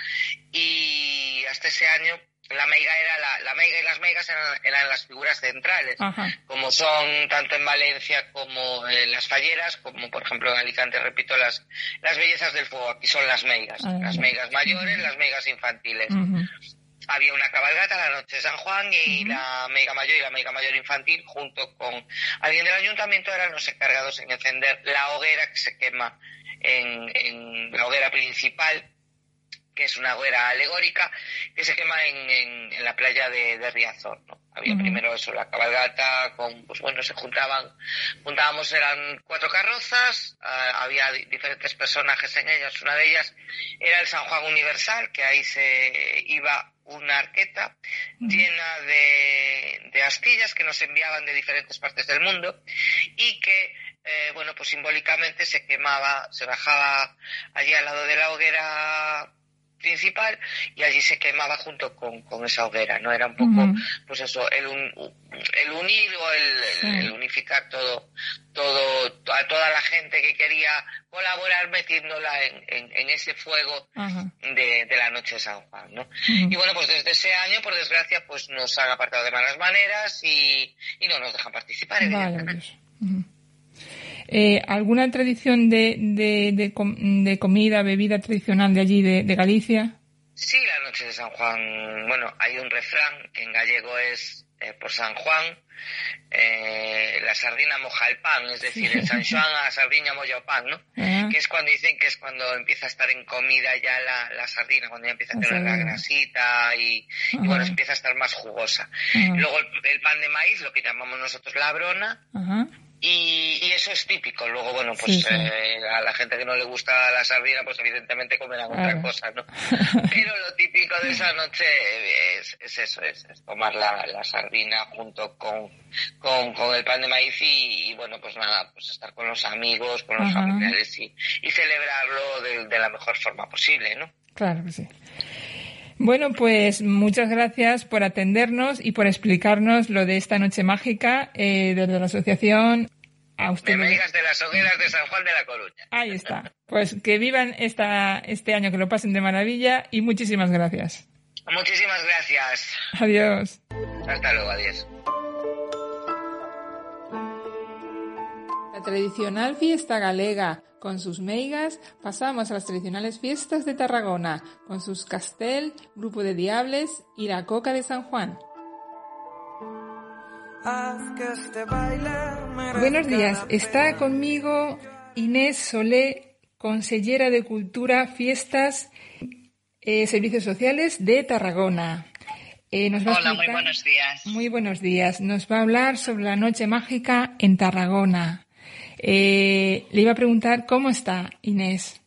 y hasta ese año la meiga era la, la meiga y las meigas eran, eran las figuras centrales, Ajá. como son tanto en Valencia como en las falleras, como por ejemplo en Alicante, repito, las, las bellezas del fuego, aquí son las meigas, Ajá. las meigas mayores, las meigas infantiles. Ajá. Había una cabalgata la noche de San Juan y la meiga mayor y la meiga mayor infantil, junto con alguien del ayuntamiento, eran los encargados en encender la hoguera que se quema en, en la hoguera principal que es una hoguera alegórica que se quema en, en, en la playa de, de Riazor. ¿no? Había uh -huh. primero eso, la cabalgata, con, pues bueno, se juntaban, juntábamos, eran cuatro carrozas, uh, había diferentes personajes en ellas, una de ellas era el San Juan Universal, que ahí se iba una arqueta uh -huh. llena de, de astillas que nos enviaban de diferentes partes del mundo y que eh, bueno, pues simbólicamente se quemaba, se bajaba allí al lado de la hoguera principal y allí se quemaba junto con, con esa hoguera, ¿no? Era un poco, pues eso, el, un, el unir o el, el, unificar todo, todo, a toda la gente que quería colaborar metiéndola en, en, en ese fuego de, de, la noche de San Juan, ¿no? Y bueno, pues desde ese año, por desgracia, pues nos han apartado de malas maneras y, y no nos dejan participar, evidentemente. Eh, ¿Alguna tradición de, de, de, de, comida, bebida tradicional de allí, de, de, Galicia? Sí, la noche de San Juan. Bueno, hay un refrán que en gallego es eh, por San Juan, eh, la sardina moja el pan, es decir, en San Juan la sardina moja el pan, ¿no? Que es cuando dicen que es cuando empieza a estar en comida ya la, la sardina, cuando ya empieza a tener la grasita y, y, bueno, empieza a estar más jugosa. Luego el, el, pan de maíz, lo que llamamos nosotros la brona. Y, y, eso es típico. Luego, bueno, pues sí, sí. Eh, a la gente que no le gusta la sardina, pues evidentemente comerán otra ah. cosa, ¿no? Pero lo típico de esa noche es, es eso, es, es, tomar la, la sardina junto con, con, con, el pan de maíz y, y, bueno, pues nada, pues estar con los amigos, con los Ajá. familiares y, y celebrarlo de, de, la mejor forma posible, ¿no? Claro que sí. Bueno, pues muchas gracias por atendernos y por explicarnos lo de esta noche mágica eh, desde la asociación a ustedes. De, de las hogueras de San Juan de la Coruña. Ahí está. Pues que vivan esta, este año, que lo pasen de maravilla y muchísimas gracias. Muchísimas gracias. Adiós. Hasta luego, adiós. La tradicional fiesta galega con sus meigas pasamos a las tradicionales fiestas de Tarragona, con sus castel, grupo de diables y la coca de San Juan. Buenos días, está conmigo Inés Solé, consellera de Cultura, Fiestas, eh, Servicios Sociales de Tarragona. Eh, nos va Hola, a explicar... muy buenos días. Muy buenos días. Nos va a hablar sobre la Noche Mágica en Tarragona. Eh, le iba a preguntar cómo está Inés.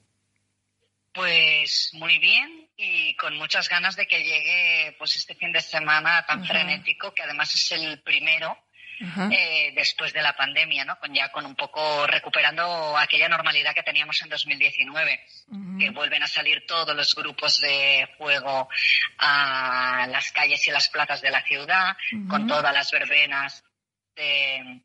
Pues muy bien y con muchas ganas de que llegue pues este fin de semana tan Ajá. frenético que además es el primero eh, después de la pandemia, ¿no? Con ya con un poco recuperando aquella normalidad que teníamos en 2019, uh -huh. que vuelven a salir todos los grupos de juego a las calles y las plazas de la ciudad, uh -huh. con todas las verbenas de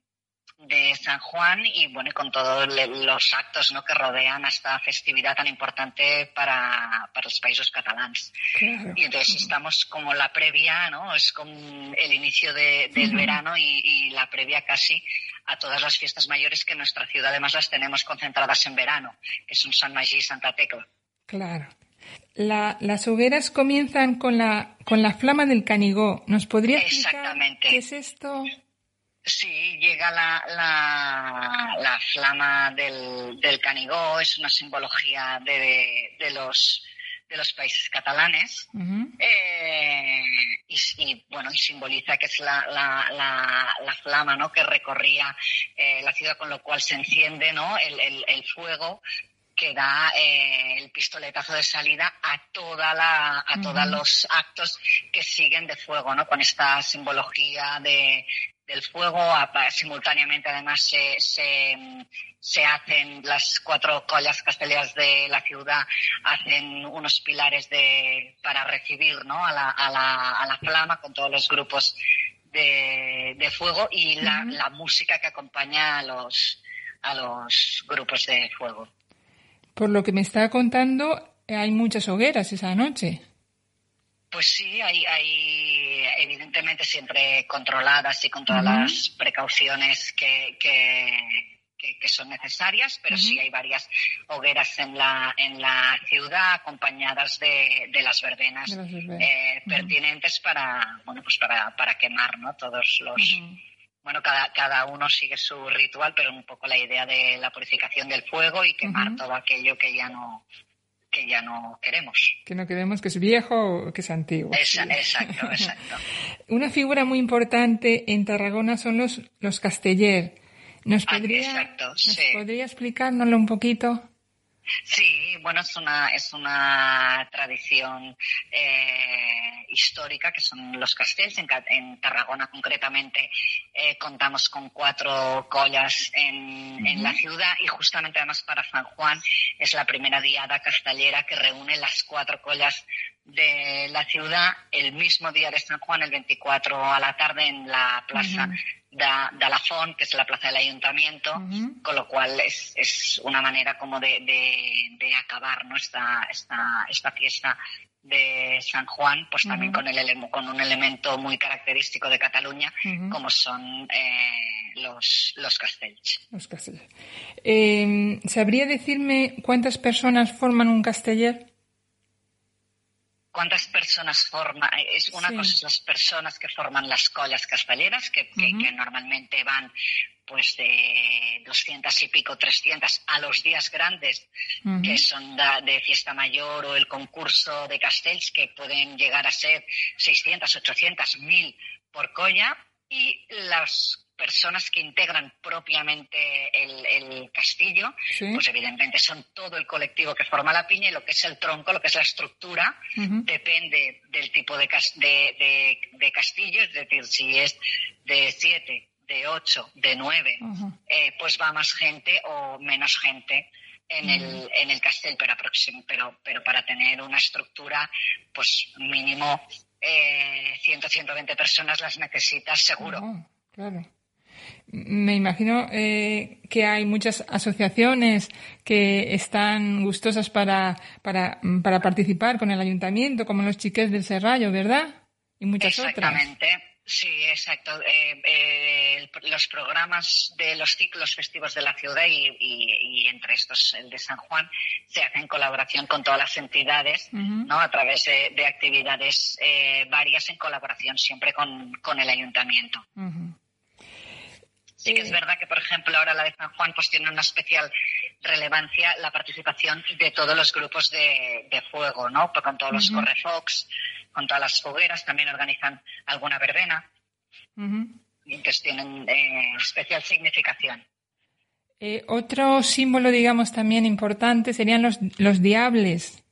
de San Juan y bueno, con todos los actos ¿no? que rodean a esta festividad tan importante para, para los países catalanes. Claro. Y entonces estamos como la previa, ¿no? Es como el inicio de, del uh -huh. verano y, y, la previa casi a todas las fiestas mayores que en nuestra ciudad además las tenemos concentradas en verano, que son San Magí y Santa Tecla. Claro. La, las hogueras comienzan con la, con la flama del Canigó. ¿Nos podría explicar Exactamente. qué es esto? Sí, llega la, la, la flama del, del, Canigó, es una simbología de, de, los de los países catalanes uh -huh. eh, y, y, bueno y simboliza que es la, la, la, la flama ¿no? que recorría eh, la ciudad con lo cual se enciende ¿no? el, el, el fuego que da eh, el pistoletazo de salida a toda la a uh -huh. todos los actos que siguen de fuego no con esta simbología de, del fuego. Simultáneamente, además, se, se, se, hacen las cuatro collas castelleras de la ciudad, hacen unos pilares de, para recibir ¿no? a, la, a, la, a la flama con todos los grupos de, de fuego y la, uh -huh. la, música que acompaña a los, a los grupos de fuego. Por lo que me está contando, hay muchas hogueras esa noche. Pues sí, hay, hay evidentemente siempre controladas y con todas uh -huh. las precauciones que, que, que, que, son necesarias, pero uh -huh. sí hay varias hogueras en la, en la ciudad acompañadas de, de las verbenas, de. Eh, uh -huh. pertinentes para, bueno, pues para, para quemar, ¿no? Todos los, bueno, cada, cada uno sigue su ritual, pero un poco la idea de la purificación del fuego y quemar uh -huh. todo aquello que ya no, que ya no queremos. Que no queremos que es viejo o que es antiguo. Esa, exacto, exacto. Una figura muy importante en Tarragona son los, los Casteller. ¿Nos ah, podría, exacto, ¿nos sí. podría explicárnoslo un poquito? Sí, bueno, es una, es una tradición eh, histórica que son los castells. En, Tarragona, concretamente, eh, contamos con cuatro collas en, en, la ciudad y justamente además para San Juan es la primera diada castellera que reúne las cuatro collas de la ciudad el mismo día de San Juan, el 24 a la tarde, en la plaza de, la Font, que es la plaza del ayuntamiento, con lo cual es, es, una manera como de, de, acabar ¿no? esta, esta, esta fiesta de San Juan, pues también con, el, con un elemento muy característico de Cataluña, como son eh, los, los castells. Los castells. Eh, ¿Sabría decirme cuántas personas forman un casteller? Cuántas personas forman, es una cosa es las personas que forman las collas castelleras, que, que, normalmente van pues de 200 y pico, 300 a los días grandes, que son de, fiesta mayor o el concurso de castells, que pueden llegar a ser 600, 800, 1000 por colla, y las personas que integran propiamente el, castillo, pues evidentemente son todo el colectivo que forma la piña y lo que es el tronco, lo que es la estructura, depende del tipo de, de, castillo, es decir, si es de siete, de ocho, de nueve, eh, pues va más gente o menos gente en el, en el castel, pero, pero, pero para tener una estructura, pues mínimo eh, 100, 120 personas las necesitas seguro. claro. Me imagino eh, que hay muchas asociaciones que están gustosas para, para, para, participar con el ayuntamiento, como los chiques del Serrallo, ¿verdad? Y muchas Exactamente. Sí, exacto. Eh, eh, los programas de los ciclos festivos de la ciudad y, entre estos el de San Juan se hacen en colaboración con todas las entidades, ¿no? A través de, actividades varias en colaboración siempre con, con el ayuntamiento. Sí que es verdad que, por ejemplo, ahora la de San Juan pues tiene una especial relevancia la participación de todos los grupos de, fuego, ¿no? Pues con todos los correfox, con todas las fogueras, también organizan alguna verbena. Y entonces tienen eh, especial significación. Eh, otro símbolo, digamos, también importante serían los, los diables.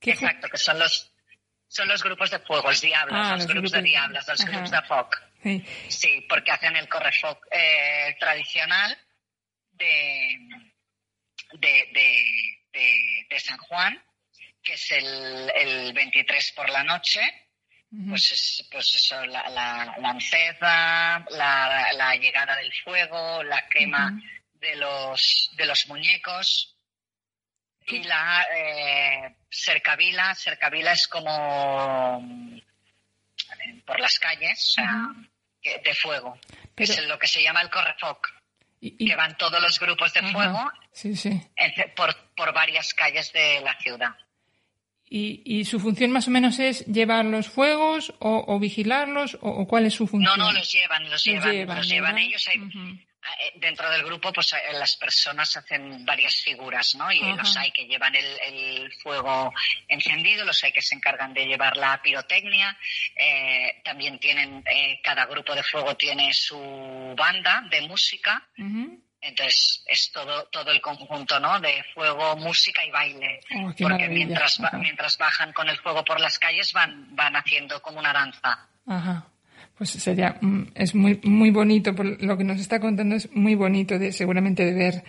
Exacto, que son los, son los grupos de fuego, los diablos, ah, los, grupos, de diablas, los grupos de foc. Sí. porque hacen el correfoc eh, tradicional de, de, San Juan, que es el, el 23 por la noche. Pues, es, pues eso, la, la lanceza, la, la, llegada del fuego, la quema de, los, de los muñecos. Y la eh, cercavila, cercavila es como por las calles, o sea, de fuego, que es lo que se llama el correfoc, que van todos los grupos de fuego Por, por, varias calles de la ciudad. ¿Y, ¿Y, su función más o menos es llevar los fuegos o, vigilarlos o, cuál es su función? No, no, los llevan, los, llevan, los llevan ellos. Hay, dentro del grupo pues eh, las personas hacen varias figuras, ¿no? Y los hay que llevan el, fuego encendido, los hay que se encargan de llevar la pirotecnia, eh, también tienen, cada grupo de fuego tiene su banda de música. Entonces es todo, todo el conjunto, ¿no? De fuego, música y baile. Oh, Porque mientras, mientras bajan con el fuego por las calles van, van haciendo como una danza. Ajá pues sería mm, es muy muy bonito por lo que nos está contando es muy bonito de seguramente de ver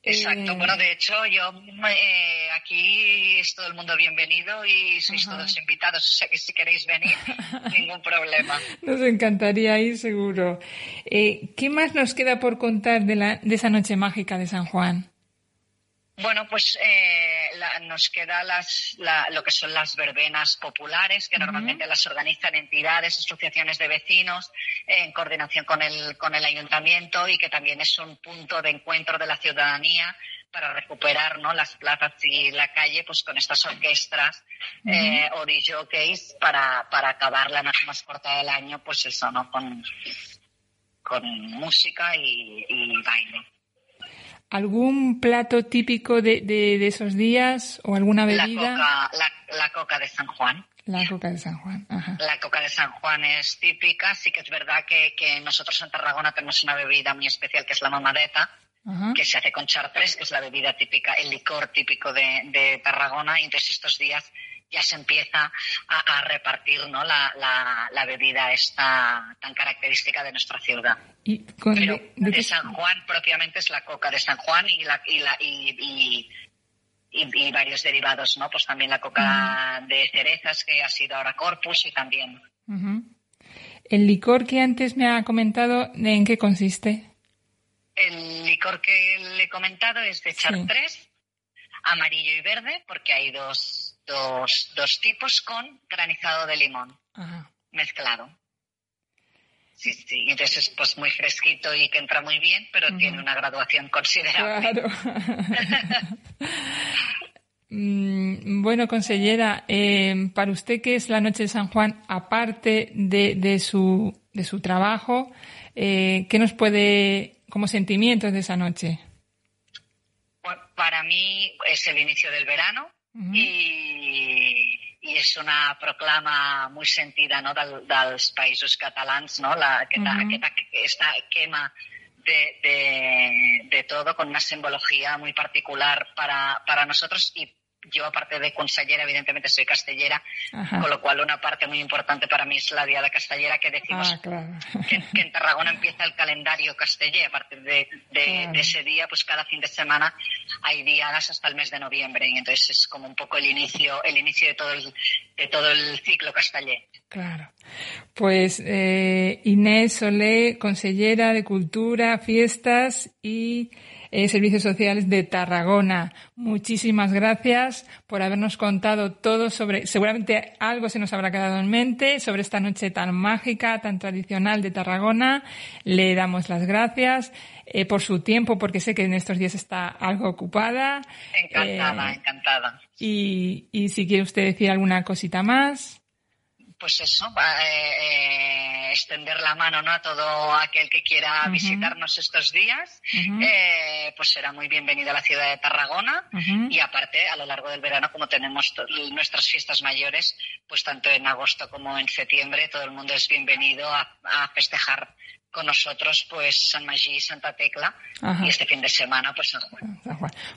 Exacto, bueno, de hecho, yo eh, aquí es todo el mundo bienvenido y sois todos invitados, o sea que si queréis venir, ningún problema. Nos encantaría ir, seguro. Eh, ¿Qué más nos queda por contar de, la, de esa noche mágica de San Juan? Bueno, pues eh, nos queda las, lo que son las verbenas populares, que normalmente las organizan entidades, asociaciones de vecinos, en coordinación con el, con el ayuntamiento y que también es un punto de encuentro de la ciudadanía para recuperar ¿no? las plazas y la calle pues con estas orquestas eh, o DJs para, para acabar la noche más corta del año, pues eso, ¿no? Con, con música y baile. ¿Algún plato típico de, de, esos días o alguna bebida? La coca, la, coca de San Juan. La coca de San Juan. Ajá. La coca de San Juan es típica. Sí que es verdad que, que, nosotros en Tarragona tenemos una bebida muy especial que es la mamadeta, que se hace con chartres, que es la bebida típica, el licor típico de, de Tarragona, y entonces estos días ya se empieza a, repartir ¿no? La, la, bebida esta tan característica de nuestra ciudad. ¿Y Pero de, San Juan propiamente es la coca de San Juan y, la, y, la, y, y, varios derivados, ¿no? Pues también la coca de cerezas que ha sido ahora Corpus y también. El licor que antes me ha comentado, ¿en qué consiste? El licor que le he comentado es de chartres, amarillo y verde, porque hay dos, dos, dos tipos con granizado de limón mezclado. Sí, sí, entonces es pues muy fresquito y que entra muy bien, pero tiene una graduación considerable. Claro. Mm, bueno, consellera, eh, para usted, ¿qué es la Noche de San Juan, aparte de, de, su, de su trabajo, eh, qué nos puede, como sentimientos de esa noche? para mí es el inicio del verano y, és una proclama molt sentida no, del, dels països catalans, no? La, aquesta, uh -huh. aquesta, aquesta quema de, de, de todo con una simbología muy particular para, para nosotros y yo, aparte de consellera, evidentemente soy castellera, con lo cual una parte muy importante para mí es la Diada Castellera, que decimos ah, que, en Tarragona empieza el calendario castellé. A partir de, ese día, pues cada fin de semana hay diadas hasta el mes de noviembre. Y entonces es como un poco el inicio, el inicio de todo el, de todo el ciclo castellé. Claro. Pues eh, Inés Solé, consellera de Cultura, Fiestas y eh, Servicios Sociales de Tarragona. Muchísimas gracias por habernos contado todo sobre, seguramente algo se nos habrá quedado en mente sobre esta noche tan mágica, tan tradicional de Tarragona. Le damos las gracias. Eh, por su tiempo, porque sé que en estos días está algo ocupada. Encantada, eh, encantada. Y, y si quiere usted decir alguna cosita más. Pues eso, extender la mano ¿no? a todo aquel que quiera visitarnos estos días, eh, pues será muy bienvenido a la ciudad de Tarragona. Y aparte a lo largo del verano como tenemos nuestras fiestas mayores, pues tanto en agosto como en septiembre todo el mundo es bienvenido a, festejar con nosotros pues San Magí y Santa Tecla y este fin de semana pues San Juan.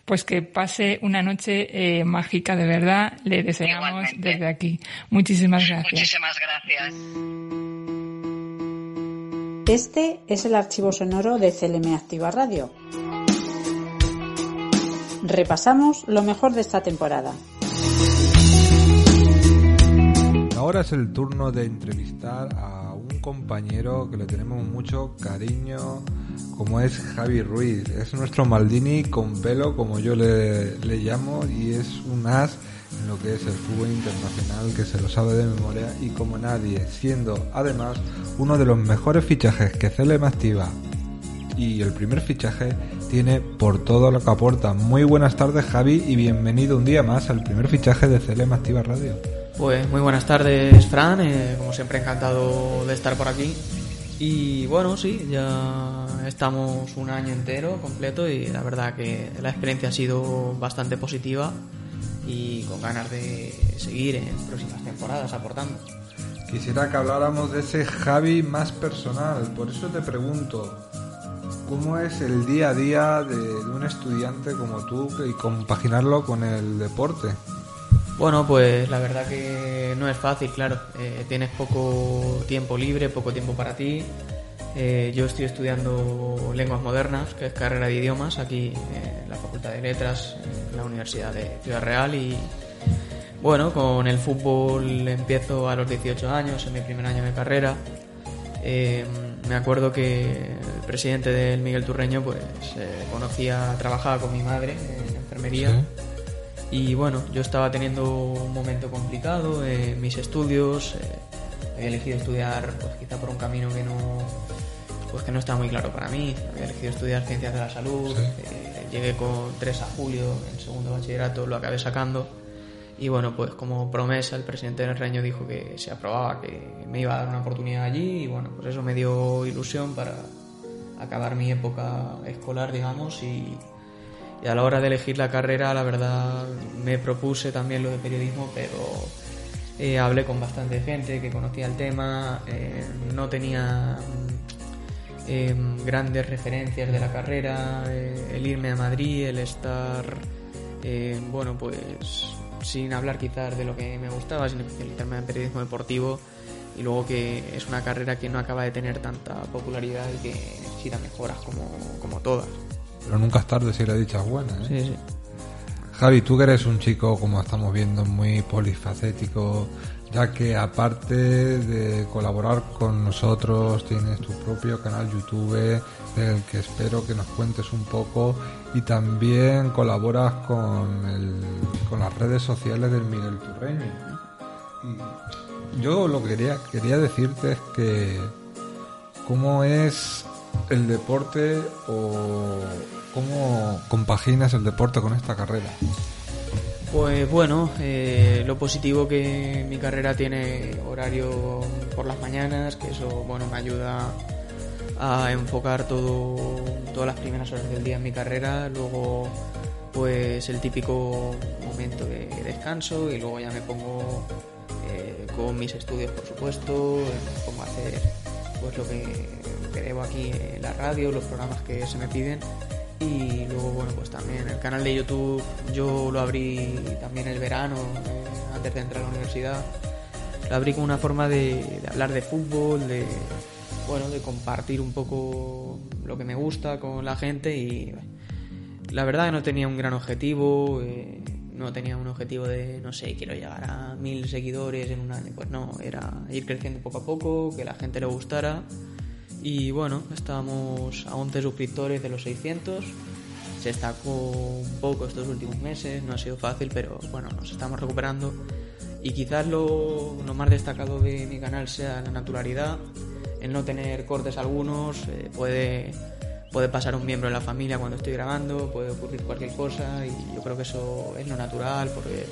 Pues que pase una noche eh, mágica de verdad, le deseamos desde aquí. Muchísimas gracias. Muchísimas gracias. Este es el archivo sonoro de CLM Activa Radio. Repasamos lo mejor de esta temporada. Ahora es el turno de entrevistar a compañero que le tenemos mucho cariño, como es Javi Ruiz. Es nuestro Maldini con pelo, como yo le, le llamo, y es un as en lo que es el fútbol internacional que se lo sabe de memoria y como nadie, siendo además uno de los mejores fichajes que CLM activa y el primer fichaje tiene por todo lo que aporta. Muy buenas tardes Javi y bienvenido un día más al primer fichaje de CLM Activa Radio. Pues muy buenas tardes Fran, eh, como siempre encantado de estar por aquí. Y bueno, sí, ya estamos un año entero completo y la verdad que la experiencia ha sido bastante positiva y con ganas de seguir en próximas temporadas aportando. Quisiera que habláramos de ese Javi más personal, por eso te pregunto, ¿cómo es el día a día de, un estudiante como tú y compaginarlo con el deporte? Bueno, pues la verdad que no es fácil, claro. Eh, tienes poco tiempo libre, poco tiempo para ti. Eh, yo estoy estudiando lenguas modernas, que es carrera de idiomas, aquí en la Facultad de Letras, en la Universidad de Ciudad Real. Y bueno, con el fútbol empiezo a los 18 años, en mi primer año de carrera. Eh, me acuerdo que el presidente del Miguel Turreño, pues conocía, trabajaba con mi madre en enfermería. Y bueno, yo estaba teniendo un momento complicado en mis estudios. había elegido estudiar, pues quizá por un camino que no pues que no está muy claro para mí. Había elegido estudiar ciencias de la salud, eh, llegué con 3 a julio, en segundo bachillerato lo acabé sacando. Y bueno, pues como promesa, el presidente del Reño dijo que se aprobaba, que me iba a dar una oportunidad allí. Y bueno, pues eso me dio ilusión para acabar mi época escolar, digamos. Y, a la hora de elegir la carrera, la verdad, me propuse también lo de periodismo, pero eh, hablé con bastante gente que conocía el tema. Eh, no tenía em, grandes referencias de la carrera, eh, el irme a Madrid, el estar, eh, bueno, pues sin hablar quizás de lo que me gustaba, sin especializarme en periodismo deportivo y luego que es una carrera que no acaba de tener tanta popularidad y que necesita mejoras como, como todas. Pero nunca es tarde si la dicha es buena, ¿eh? Sí, sí. Javi, tú que eres un chico, como estamos viendo, muy polifacético, ya que aparte de colaborar con nosotros, tienes tu propio canal YouTube, del que espero que nos cuentes un poco, y también colaboras con, el, con las redes sociales del Miguel Turreño. Y yo lo que quería, quería decirte es que cómo es el deporte o cómo compaginas el deporte con esta carrera. Pues bueno, eh, lo positivo que mi carrera tiene horario por las mañanas, que eso bueno me ayuda a enfocar todo todas las primeras horas del día en mi carrera, luego pues el típico momento de descanso y luego ya me pongo eh, con mis estudios por supuesto, me hacer pues lo que, que debo aquí en la radio, los programas que se me piden y luego, bueno, pues también el canal de YouTube yo lo abrí también el verano, eh, antes de entrar a la universidad. Lo abrí como una forma de, hablar de fútbol, de, bueno, de compartir un poco lo que me gusta con la gente y la verdad que no tenía un gran objetivo, eh, no tenía un objetivo de, no sé, quiero llegar a mil seguidores en un año. Pues no, era ir creciendo poco a poco, que la gente le gustara y bueno, estábamos a 11 suscriptores de los 600. Se destacó un poco estos últimos meses, no ha sido fácil, pero bueno, nos estamos recuperando. Y quizás lo, más destacado de mi canal sea la naturalidad, el no tener cortes algunos, eh, puede, puede pasar un miembro de la familia cuando estoy grabando, puede ocurrir cualquier cosa y yo creo que eso es lo natural porque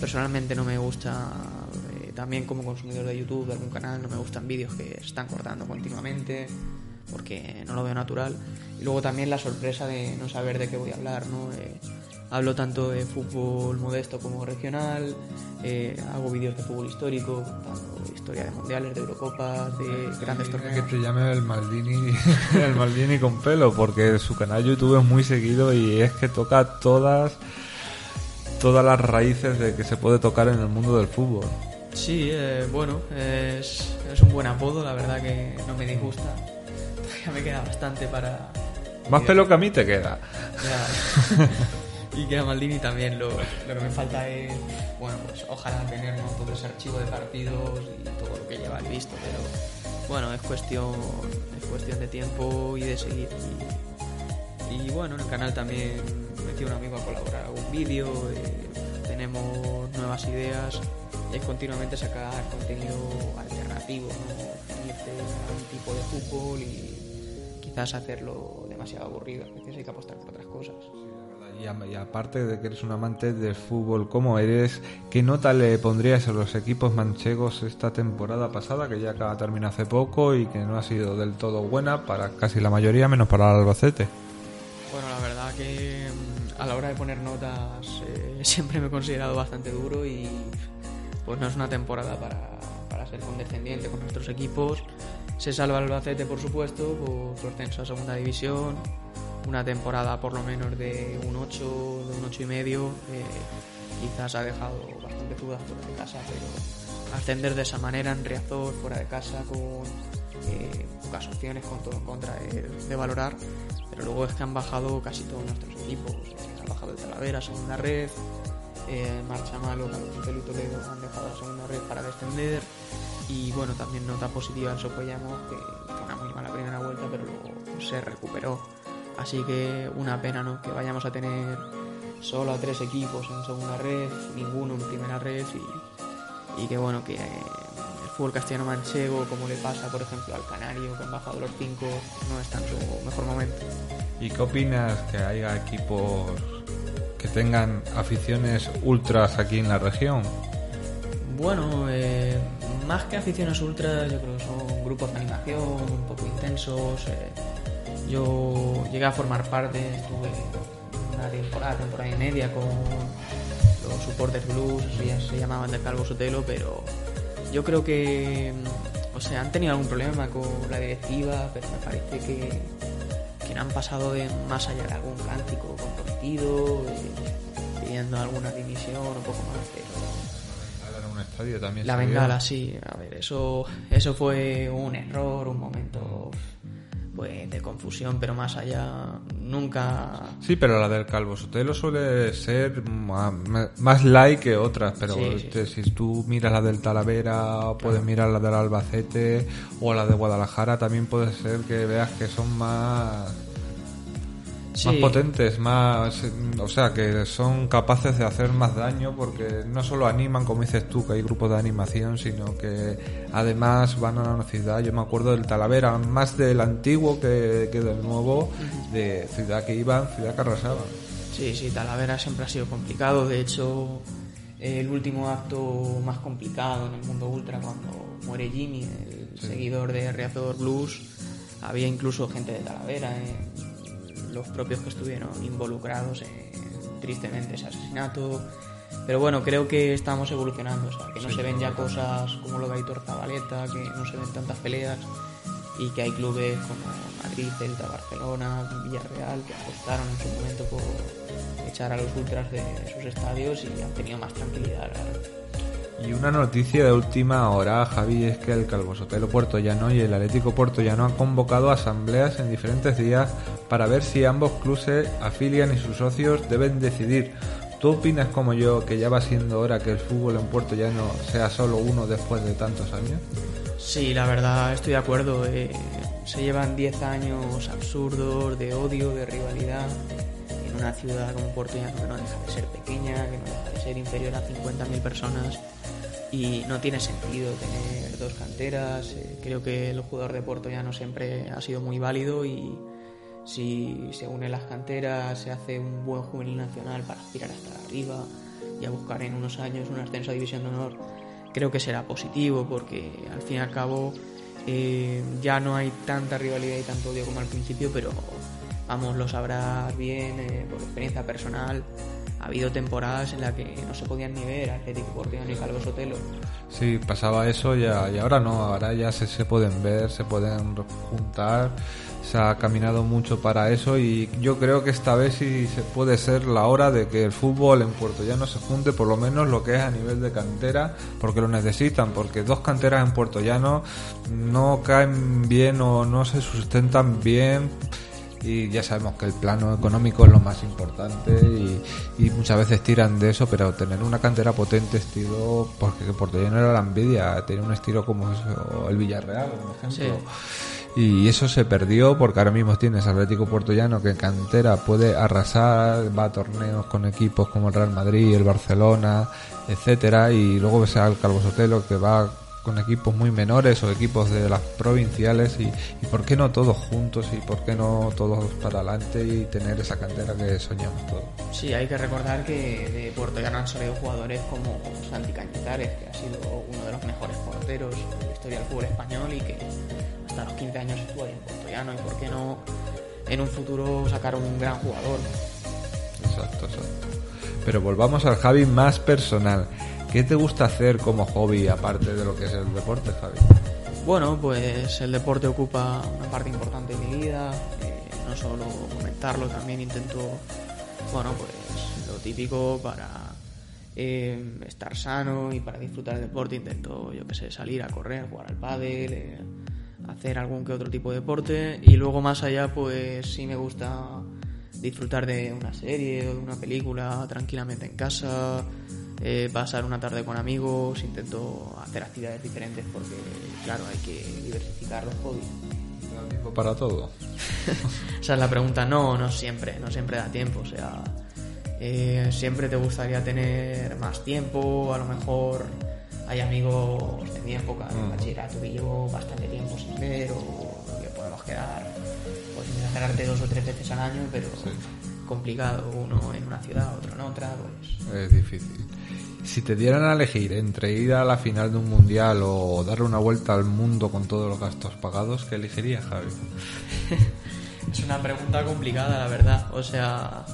personalmente no me gusta también como consumidor de YouTube, de algún canal, no me gustan vídeos que están cortando continuamente porque no lo veo natural. Y luego también la sorpresa de no saber de qué voy a hablar, ¿no? Eh, hablo tanto de fútbol modesto como regional, eh, hago vídeos de fútbol histórico, contando historia de mundiales, de Eurocopas, de grandes torneos. Que te llame el Maldini, el Maldini con pelo, porque su canal YouTube es muy seguido y es que toca todas todas las raíces de que se puede tocar en el mundo del fútbol. Sí, eh, bueno, es, es, un buen apodo, la verdad que no me disgusta. Todavía me queda bastante para... Más pelo que a mí te queda. y que a Maldini también lo, lo, que me falta es, bueno, pues ojalá tener todo ese archivo de partidos y todo lo que lleva el visto, pero bueno, es cuestión, es cuestión de tiempo y de seguir. Y, y bueno, en el canal también me un amigo a colaborar algún vídeo, eh, tenemos nuevas ideas es continuamente sacar contenido alternativo, ¿no? irte a un tipo de fútbol y quizás hacerlo demasiado aburrido. A veces hay que apostar por otras cosas. Y, aparte de que eres un amante del fútbol, ¿cómo eres? ¿Qué nota le pondrías a los equipos manchegos esta temporada pasada, que ya acaba de terminar hace poco y que no ha sido del todo buena para casi la mayoría, menos para el Albacete? Bueno, la verdad que mm, a la hora de poner notas eh, siempre me he considerado bastante duro y pues no es una temporada para, para ser condescendiente con nuestros equipos. Se salva el Albacete, por supuesto, por su ascenso a segunda división. Una temporada por lo menos de un 8, de un 8 y medio. Eh, quizás ha dejado bastante dudas fuera de casa, pero ascender de esa manera en Riazor, fuera de casa, con eh, pocas opciones, con todo en contra de, valorar. Pero luego es que han bajado casi todos nuestros equipos. Han bajado el Talavera, segunda red, eh, marcha malo, Calvito y Toledo han dejado la segunda red para descender. Y bueno, también nota positiva el Sopollamos que fue una muy mala primera vuelta pero luego se recuperó. Así que una pena ¿no? que vayamos a tener solo a tres equipos en segunda red, ninguno en primera red y, y que bueno que el fútbol castellano manchego como le pasa por ejemplo al Canario que han bajado los cinco no está en su mejor momento. ¿Y qué opinas que haya equipos que tengan aficiones ultras aquí en la región? Bueno, eh, más que aficiones ultras, yo creo que son grupos de animación un poco intensos. Eh, yo llegué a formar parte, estuve una temporada, temporada y media con los supporters blues, ya se llamaban de Calvo Sotelo, pero yo creo que o sea, han tenido algún problema con la directiva, pero me parece que, han pasado de más allá de algún cántico controvertido, eh, pidiendo alguna división o poco más, pero un estadio también la bengala, sí. A ver, eso, eso fue un error, un momento pues, de confusión, pero más allá nunca... Sí, pero la del Calvo Sotelo suele ser ma- más light que otras, pero Sí, sí. este, si tú miras la del Talavera, puedes mirar la del Albacete o la de Guadalajara, también puede ser que veas que son más más potentes, más, o sea, que son capaces de hacer más daño porque no solo animan, como dices tú, que hay grupos de animación, sino que además van a una ciudad. Yo me acuerdo del Talavera, más del antiguo que, que del nuevo, de ciudad que iban, ciudad que arrasaban. Sí, sí, Talavera siempre ha sido complicado. De hecho, el último acto más complicado en el mundo ultra, cuando muere Jimmy, el Sí. seguidor de Reazor Blues, había incluso gente de Talavera, eh, los propios que estuvieron involucrados en, tristemente ese asesinato. Pero bueno, creo que estamos evolucionando, o sea, que no Sí, se ven ya cosas como lo de Aitor Zabaleta, que no se ven tantas peleas y que hay clubes como Madrid, Celta, Barcelona, Villarreal que apostaron en su momento por echar a los ultras de sus estadios y han tenido más tranquilidad. verdad. Y una noticia de última hora, Javi, es que el Calvo Sotelo Puerto Llano y el Atlético Puerto Llano han convocado asambleas en diferentes días para ver si ambos clubes afilian y sus socios deben decidir. ¿Tú opinas como yo que ya va siendo hora que el fútbol en Puerto Llano sea solo uno después de tantos años? Sí, la verdad estoy de acuerdo. eh, se llevan 10 años absurdos de odio, de rivalidad en una ciudad como Puerto Llano que no deja de ser pequeña, que no deja de ser inferior a 50.000 personas y no tiene sentido tener dos canteras. eh, creo que el jugador de Puerto Llano siempre ha sido muy válido y si se unen las canteras se hace un buen juvenil nacional para aspirar hasta arriba y a buscar en unos años un ascenso a División de Honor creo que será positivo porque al fin y al cabo eh, ya no hay tanta rivalidad y tanto odio como al principio, pero vamos, lo sabrás bien eh, por experiencia personal. Ha habido temporadas en las que no se podían ni ver Atlético Porteño y Calvo Sotelo. Sí, pasaba eso ya, y ahora no, ahora ya se, se pueden ver, se pueden juntar, se ha caminado mucho para eso y yo creo que esta vez sí se puede ser la hora de que el fútbol en Puerto Llano se junte por lo menos lo que es a nivel de cantera, porque lo necesitan, porque dos canteras en Puerto Llano no caen bien o no se sustentan bien y ya sabemos que el plano económico es lo más importante y, y muchas veces tiran de eso, pero tener una cantera potente, estilo, porque Puerto Llano era la envidia, tenía un estilo como eso, el Villarreal, por ejemplo. Y eso se perdió porque ahora mismo tienes Atlético Puerto Llano que en cantera puede arrasar, va a torneos con equipos como el Real Madrid, el Barcelona, etcétera, y luego ves al Calvo Sotelo que va con equipos muy menores o equipos de las provinciales y, y por qué no todos juntos y por qué no todos para adelante y tener esa cantera que soñamos todos. Sí, hay que recordar que de Puerto Llano han salido jugadores como Santi Cañizares, que ha sido uno de los mejores porteros de la historia del fútbol español y que hasta los 15 años estuvo ahí en Puerto Llano y por qué no en un futuro sacar un gran jugador. Exacto, exacto. Pero volvamos al Javi más personal. ¿Qué te gusta hacer como hobby aparte de lo que es el deporte, Javi? Bueno, pues el deporte ocupa una parte importante de mi vida, eh, no solo comentarlo, también intento, bueno, pues lo típico para eh, estar sano y para disfrutar del deporte, intento, yo que sé, salir a correr, jugar al pádel, eh, hacer algún que otro tipo de deporte y luego más allá, pues sí me gusta disfrutar de una serie o de una película tranquilamente en casa, eh, pasar una tarde con amigos, intento hacer actividades diferentes porque, claro, hay que diversificar los hobbies. ¿Da tiempo para todo? Esa es la pregunta. No, no siempre, no siempre da tiempo. O sea, eh, siempre te gustaría tener más tiempo. A lo mejor hay amigos de mi época de Mm. bachillerato que llevo bastante tiempo sin ver o que podemos quedar, pues encerrarte dos o tres veces al año, pero complicado. Uno en una ciudad, otro en otra, pues Es difícil. Si te dieran a elegir entre ir a la final de un mundial o darle una vuelta al mundo con todos los gastos pagados, ¿qué elegirías, Javi? Es una pregunta complicada, la verdad. O sea,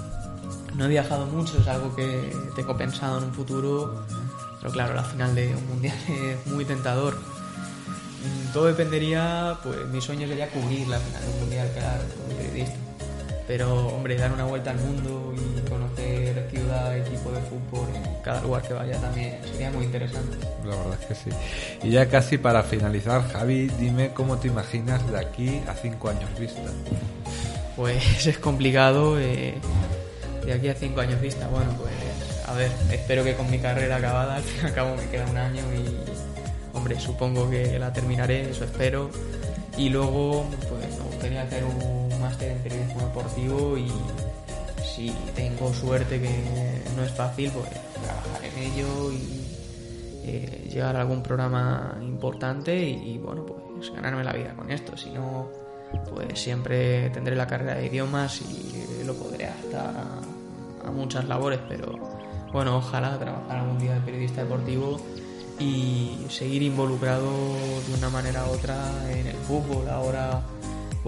no he viajado mucho, es algo que tengo pensado en un futuro. Pero claro, la final de un mundial es muy tentador. Todo dependería, pues mi sueño sería cubrir la final del mundial, claro, periodista. Pero, hombre, dar una vuelta al mundo y conocer ciudad, equipo de fútbol en cada lugar que vaya también sería muy interesante. La verdad es que sí. Y ya casi para finalizar, Javi, dime cómo te imaginas de aquí a cinco años vista. Pues es complicado. Eh, de aquí a cinco años vista, bueno, pues a ver, espero que con mi carrera acabada, al fin y al cabo me queda un año y, hombre, supongo que la terminaré, eso espero. Y luego, pues me gustaría hacer un en periodismo deportivo y si tengo suerte, que no es fácil, pues trabajar en ello y eh, llegar a algún programa importante y, bueno, pues ganarme la vida con esto. Si no, pues siempre tendré la carrera de idiomas y lo podré adaptar a, a muchas labores, pero bueno, ojalá trabajar algún día de periodista deportivo y seguir involucrado de una manera u otra en el fútbol. Ahora,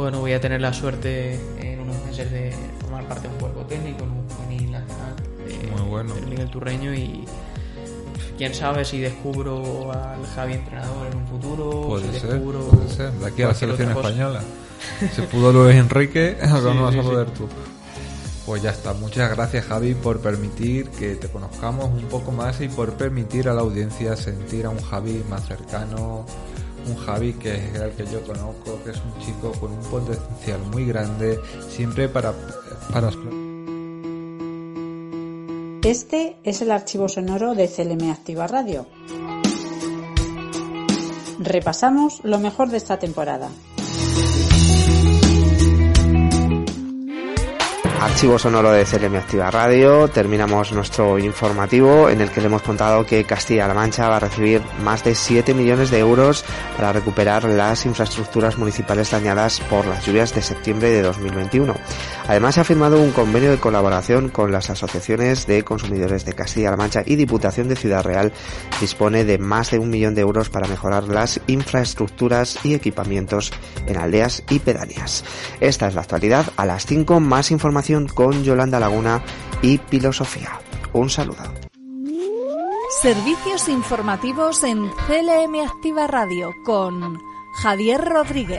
bueno, voy a tener la suerte en unos meses de formar parte de un cuerpo técnico en un juvenil nacional de, Muy bueno. del Miguel Turreño y quién sabe si descubro al Javi entrenador en un futuro, Puede si ser, descubro puede ser. De aquí a la selección española. Se pudo Luis Enrique, ahora Sí, no vas sí, a sí. poder tú. Pues ya está. Muchas gracias, Javi, por permitir que te conozcamos un poco más y por permitir a la audiencia sentir a un Javi más cercano. Un Javi que es el que yo conozco, que es un chico con un potencial muy grande, siempre para, para Este es el archivo sonoro de CLM Activa Radio. Repasamos lo mejor de esta temporada. Archivo sonoro de CLM Activa Radio. Terminamos nuestro informativo en el que le hemos contado que Castilla-La Mancha va a recibir más de 7 millones de euros para recuperar las infraestructuras municipales dañadas por las lluvias de septiembre de 2021. Además, se ha firmado un convenio de colaboración con las asociaciones de consumidores de Castilla-La Mancha y Diputación de Ciudad Real. Dispone de más de un millón de euros para mejorar las infraestructuras y equipamientos en aldeas y pedanías. Esta es la actualidad. A las 5 más información con Yolanda Laguna y Filosofía. Un saludo. Servicios informativos en CLM Activa Radio con Javier Rodríguez.